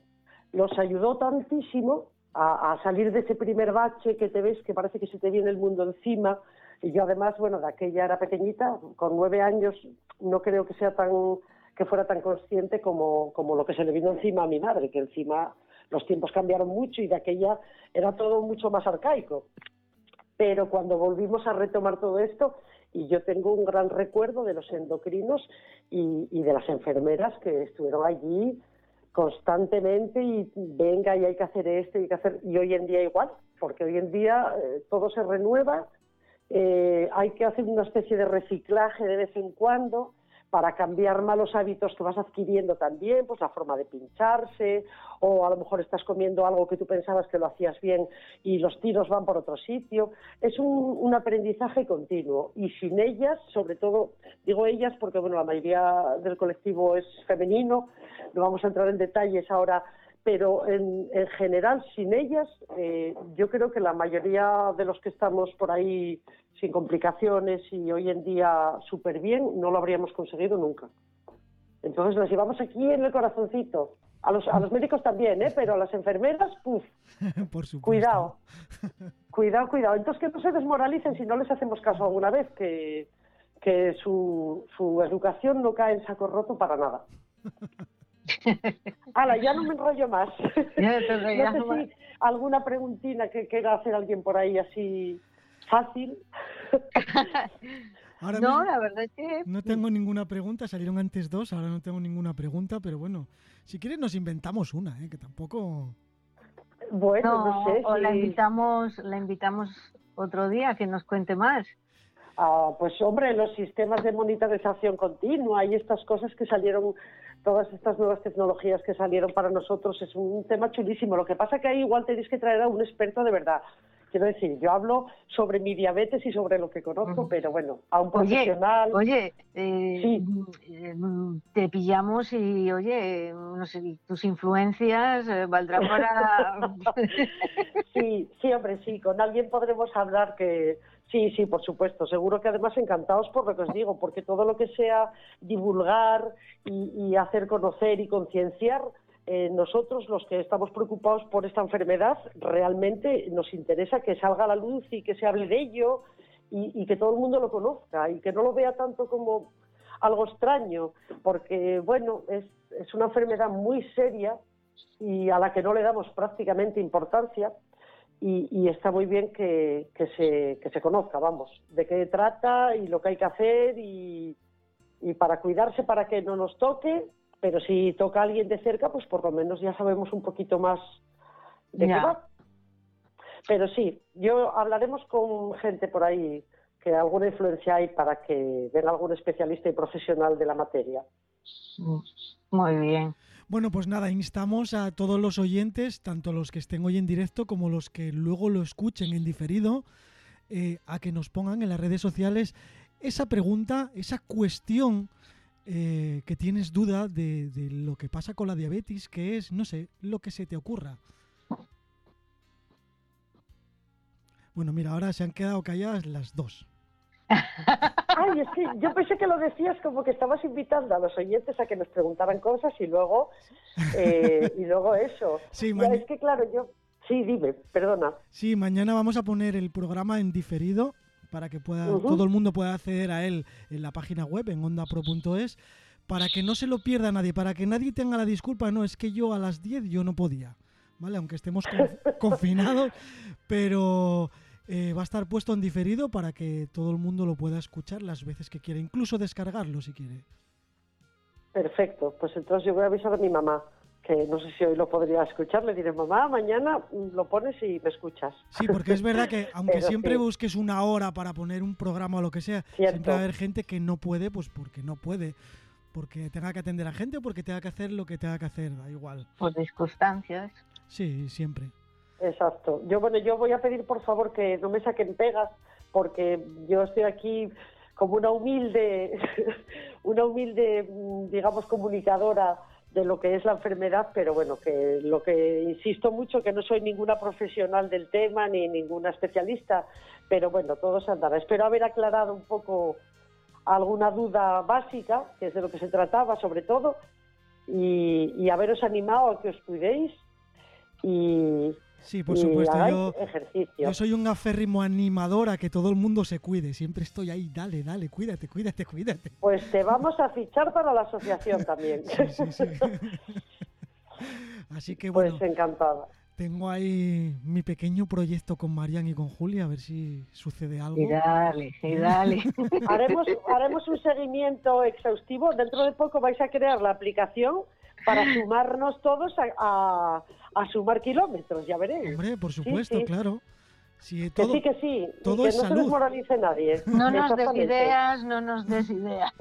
los ayudó tantísimo a, salir de ese primer bache que te ves que parece que se te viene el mundo encima. Y yo además, bueno, de aquella era pequeñita, con nueve años, no creo que sea tan que fuera tan consciente como, como lo que se le vino encima a mi madre, que encima los tiempos cambiaron mucho y de aquella era todo mucho más arcaico. Pero cuando volvimos a retomar todo esto, y yo tengo un gran recuerdo de los endocrinos y, de las enfermeras que estuvieron allí constantemente y venga y hay que hacer esto y hay que hacer y hoy en día igual porque hoy en día eh, todo se renueva eh, hay que hacer una especie de reciclaje de vez en cuando para cambiar malos hábitos que vas adquiriendo también, pues la forma de pincharse, o a lo mejor estás comiendo algo que tú pensabas que lo hacías bien y los tiros van por otro sitio. Es un, aprendizaje continuo y sin ellas, sobre todo, digo ellas porque bueno, la mayoría del colectivo es femenino, no vamos a entrar en detalles ahora pero en, general sin ellas eh, yo creo que la mayoría de los que estamos por ahí sin complicaciones y hoy en día súper bien no lo habríamos conseguido nunca. Entonces las llevamos aquí en el corazoncito. A los, a los médicos también, ¿eh? pero a las enfermeras, puf, Por supuesto. cuidado. Cuidado, cuidado. Entonces que no se desmoralicen si no les hacemos caso alguna vez, que, que su, su educación no cae en saco roto para nada. Hala, ya no me enrollo más. Ya te enrollas no sé si alguna preguntina que quiera hacer alguien por ahí así fácil. Ahora No, la verdad es que no tengo ninguna pregunta, salieron antes dos, ahora no tengo ninguna pregunta, pero bueno, si quieres nos inventamos una, ¿eh? que tampoco... Bueno, no, no, sé o la invitamos, la invitamos otro día a que nos cuente más. Ah, pues hombre, los sistemas de monitorización continua y estas cosas que salieron, todas estas nuevas tecnologías que salieron para nosotros, es un tema chulísimo. Lo que pasa que ahí igual tenéis que traer a un experto de verdad. Quiero decir, yo hablo sobre mi diabetes y sobre lo que conozco, pero bueno, a un profesional. Oye, eh, Sí. eh, mm, te pillamos y, oye, no sé, tus influencias eh, valdrá para... Sí, sí, hombre, sí, con alguien podremos hablar que sí, sí, por supuesto. Seguro que además encantados por lo que os digo, porque todo lo que sea divulgar y, hacer conocer y concienciar, eh, nosotros los que estamos preocupados por esta enfermedad, realmente nos interesa que salga a la luz y que se hable de ello y, que todo el mundo lo conozca y que no lo vea tanto como algo extraño, porque, bueno, es una enfermedad muy seria y a la que no le damos prácticamente importancia y, y está muy bien que, que se, que se conozca, vamos, de qué trata y lo que hay que hacer y, y para cuidarse para que no nos toque, pero si toca a alguien de cerca, pues por lo menos ya sabemos un poquito más de qué va. Pero sí, yo hablaremos con gente por ahí que alguna influencia hay para que venga algún especialista y profesional de la materia. Muy bien. Bueno, pues nada, instamos a todos los oyentes, tanto los que estén hoy en directo como los que luego lo escuchen en diferido, eh, a que nos pongan en las redes sociales esa pregunta, esa cuestión eh, que tienes duda de, de lo que pasa con la diabetes, que es, no sé, lo que se te ocurra. Bueno, mira, ahora se han quedado calladas las dos. Ay, es que yo pensé que lo decías como que estabas invitando a los oyentes a que nos preguntaran cosas y luego eh, y luego eso. Sí, Ya, es que claro, yo sí, dime, perdona. Sí, mañana vamos a poner el programa en diferido para que pueda, todo el mundo pueda acceder a él en la página web, en ondapro.es, para que no se lo pierda nadie, para que nadie tenga la disculpa, no, es que yo a las 10 yo no podía, ¿vale? Aunque estemos con- confinados, pero eh, va a estar puesto en diferido para que todo el mundo lo pueda escuchar las veces que quiera, incluso descargarlo si quiere. Perfecto, pues entonces yo voy a avisar a mi mamá, que no sé si hoy lo podría escuchar, le diré, mamá, mañana lo pones y me escuchas. Sí, porque es verdad que aunque Pero siempre sí. busques una hora para poner un programa o lo que sea, Cierto. siempre va a haber gente que no puede, pues porque no puede. Porque tenga que atender a gente o porque tenga que hacer lo que tenga que hacer, da igual. Por circunstancias. Sí, siempre. Exacto. Yo bueno, yo voy a pedir por favor que no me saquen pegas porque yo estoy aquí como una humilde, una humilde, mm, digamos, comunicadora de lo que es la enfermedad, pero bueno, que lo que insisto mucho que no soy ninguna profesional del tema ni ninguna especialista, pero bueno, todo se andará. Espero haber aclarado un poco alguna duda básica, que es de lo que se trataba sobre todo, y, y haberos animado a que os cuidéis y, Sí, por y supuesto. Yo, ejercicio. yo soy un aférrimo animador a que todo el mundo se cuide. Siempre estoy ahí, dale, dale, cuídate, cuídate, cuídate. Pues te vamos a fichar para la asociación también. Sí, sí, sí. Así que bueno, Pues encantada. tengo ahí mi pequeño proyecto con Marian y con Julia, a ver si sucede algo. Y dale, y dale. Haremos, haremos un seguimiento exhaustivo. Dentro de poco vais a crear la aplicación para sumarnos todos a, a- a sumar kilómetros, ya veréis. Hombre, por supuesto, sí. claro. Sí, Que sí, que sí. todo que es no se salud. desmoralice nadie. No nos des ideas, no nos des ideas.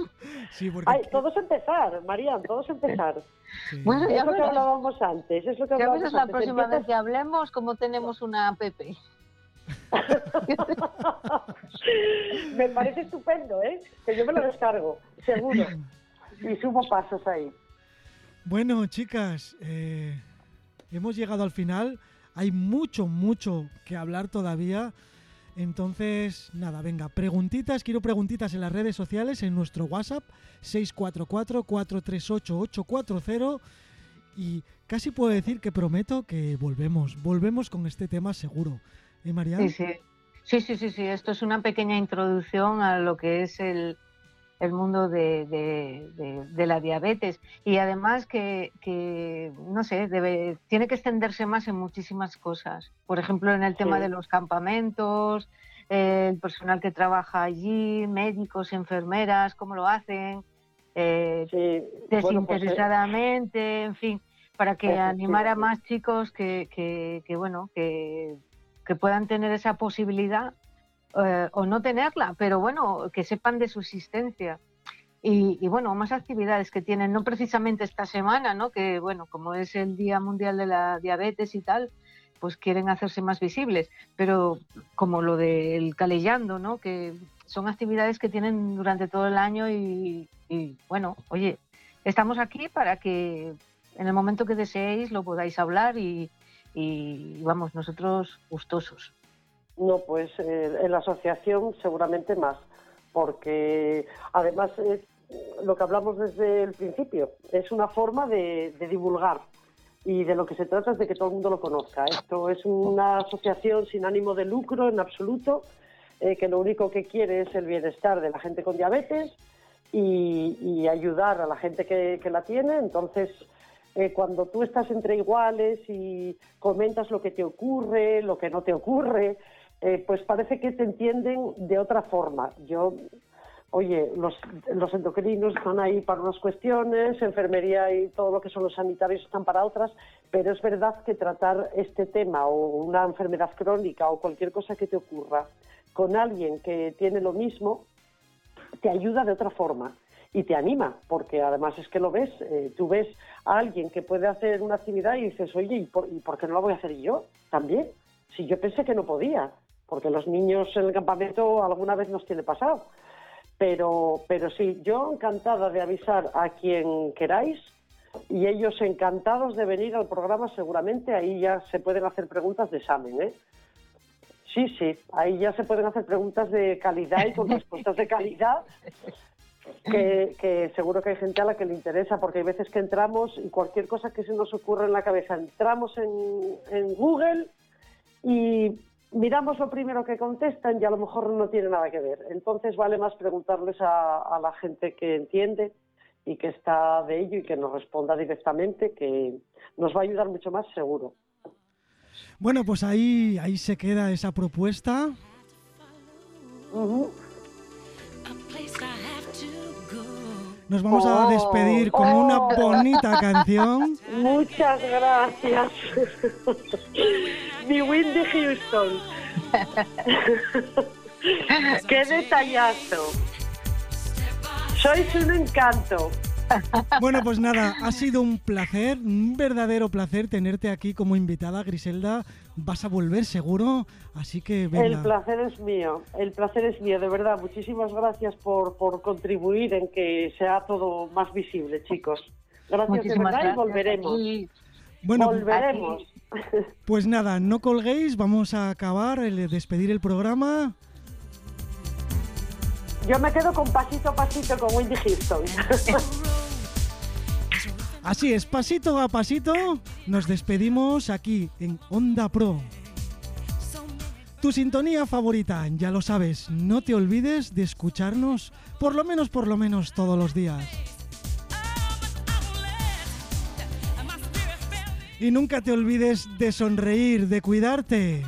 sí, porque Ay, todos empezar, Marian, todos empezar. sí. Bueno, ya Es lo que hablábamos antes. Es lo que Ya hablábamos la antes. próxima vez que hablemos cómo tenemos una app. me parece estupendo, ¿eh? Que yo me lo descargo, seguro. Y sumo pasos ahí. Bueno, chicas, eh, hemos llegado al final. Hay mucho, mucho que hablar todavía. Entonces, nada, venga, preguntitas, quiero preguntitas en las redes sociales, en nuestro WhatsApp 644-438-840 y casi puedo decir que prometo que volvemos, volvemos con este tema seguro. ¿Eh, María? Sí, sí. Sí, sí, sí, sí. Esto es una pequeña introducción a lo que es el, el mundo de, de, la diabetes. Y además que, que, no sé, debe, tiene que extenderse más en muchísimas cosas. Por ejemplo, en el tema de los campamentos, el personal que trabaja allí, médicos, enfermeras, cómo lo hacen, eh, pues, desinteresadamente, en fin, para que animara a más chicos que, que, que bueno, que, que puedan tener esa posibilidad eh, o no tenerla, pero bueno, que sepan de su existencia. Y, bueno, más actividades que tienen, no precisamente esta semana, ¿no? Que bueno, como es el Día Mundial de la Diabetes y tal, pues quieren hacerse más visibles, pero como lo del calellando, ¿no? Que son actividades que tienen durante todo el año y, bueno, oye, estamos aquí para que en el momento que deseéis lo podáis hablar y, y vamos, nosotros gustosos. No, pues eh, en la asociación seguramente más, porque además es lo que hablamos desde el principio, es una forma de, divulgar y de lo que se trata es de que todo el mundo lo conozca. Esto es una asociación sin ánimo de lucro en absoluto, eh, que lo único que quiere es el bienestar de la gente con diabetes y, ayudar a la gente que, la tiene. Entonces, eh, cuando tú estás entre iguales y comentas lo que te ocurre, lo que no te ocurre, eh, pues parece que te entienden de otra forma. Yo, oye, los, los endocrinos están ahí para unas cuestiones, enfermería y todo lo que son los sanitarios están para otras, pero es verdad que tratar este tema o una enfermedad crónica o cualquier cosa que te ocurra con alguien que tiene lo mismo, te ayuda de otra forma y te anima, porque además es que lo ves, eh, tú ves a alguien que puede hacer una actividad y dices, oye, ¿y por, ¿y por qué no la voy a hacer yo también? Si yo pensé que no podía, porque los niños en el campamento alguna vez nos tiene pasado. Pero, pero sí, yo encantada de avisar a quien queráis y ellos encantados de venir al programa, seguramente ahí ya se pueden hacer preguntas de examen, ¿eh? Sí, sí, ahí ya se pueden hacer preguntas de calidad y con respuestas de calidad, que, que, seguro que hay gente a la que le interesa, porque hay veces que entramos y cualquier cosa que se nos ocurra en la cabeza, entramos en, en Google y miramos lo primero que contestan y a lo mejor no tiene nada que ver. Entonces vale más preguntarles a, la gente que entiende y que está de ello y que nos responda directamente, que nos va a ayudar mucho más seguro. Bueno, pues ahí, ahí se queda esa propuesta. Nos vamos a oh. despedir con una oh. bonita canción. Muchas gracias. Mi Windy Houston. ¡Qué detallazo! Sois un encanto. Bueno, pues nada, ha sido un placer, un verdadero placer tenerte aquí como invitada, Griselda. Vas a volver seguro, así que venga. El placer es mío, el placer es mío, de verdad. Muchísimas gracias por, por contribuir en que sea todo más visible, chicos. Gracias de verdad y volveremos. Bueno, volveremos. Pues nada, no colguéis, vamos a acabar, el, despedir el programa. Yo me quedo con pasito a pasito con Wendy Houston. Así es, pasito a pasito, nos despedimos aquí en Onda Pro. Tu sintonía favorita, ya lo sabes, no te olvides de escucharnos por lo menos, por lo menos todos los días. Y nunca te olvides de sonreír, de cuidarte.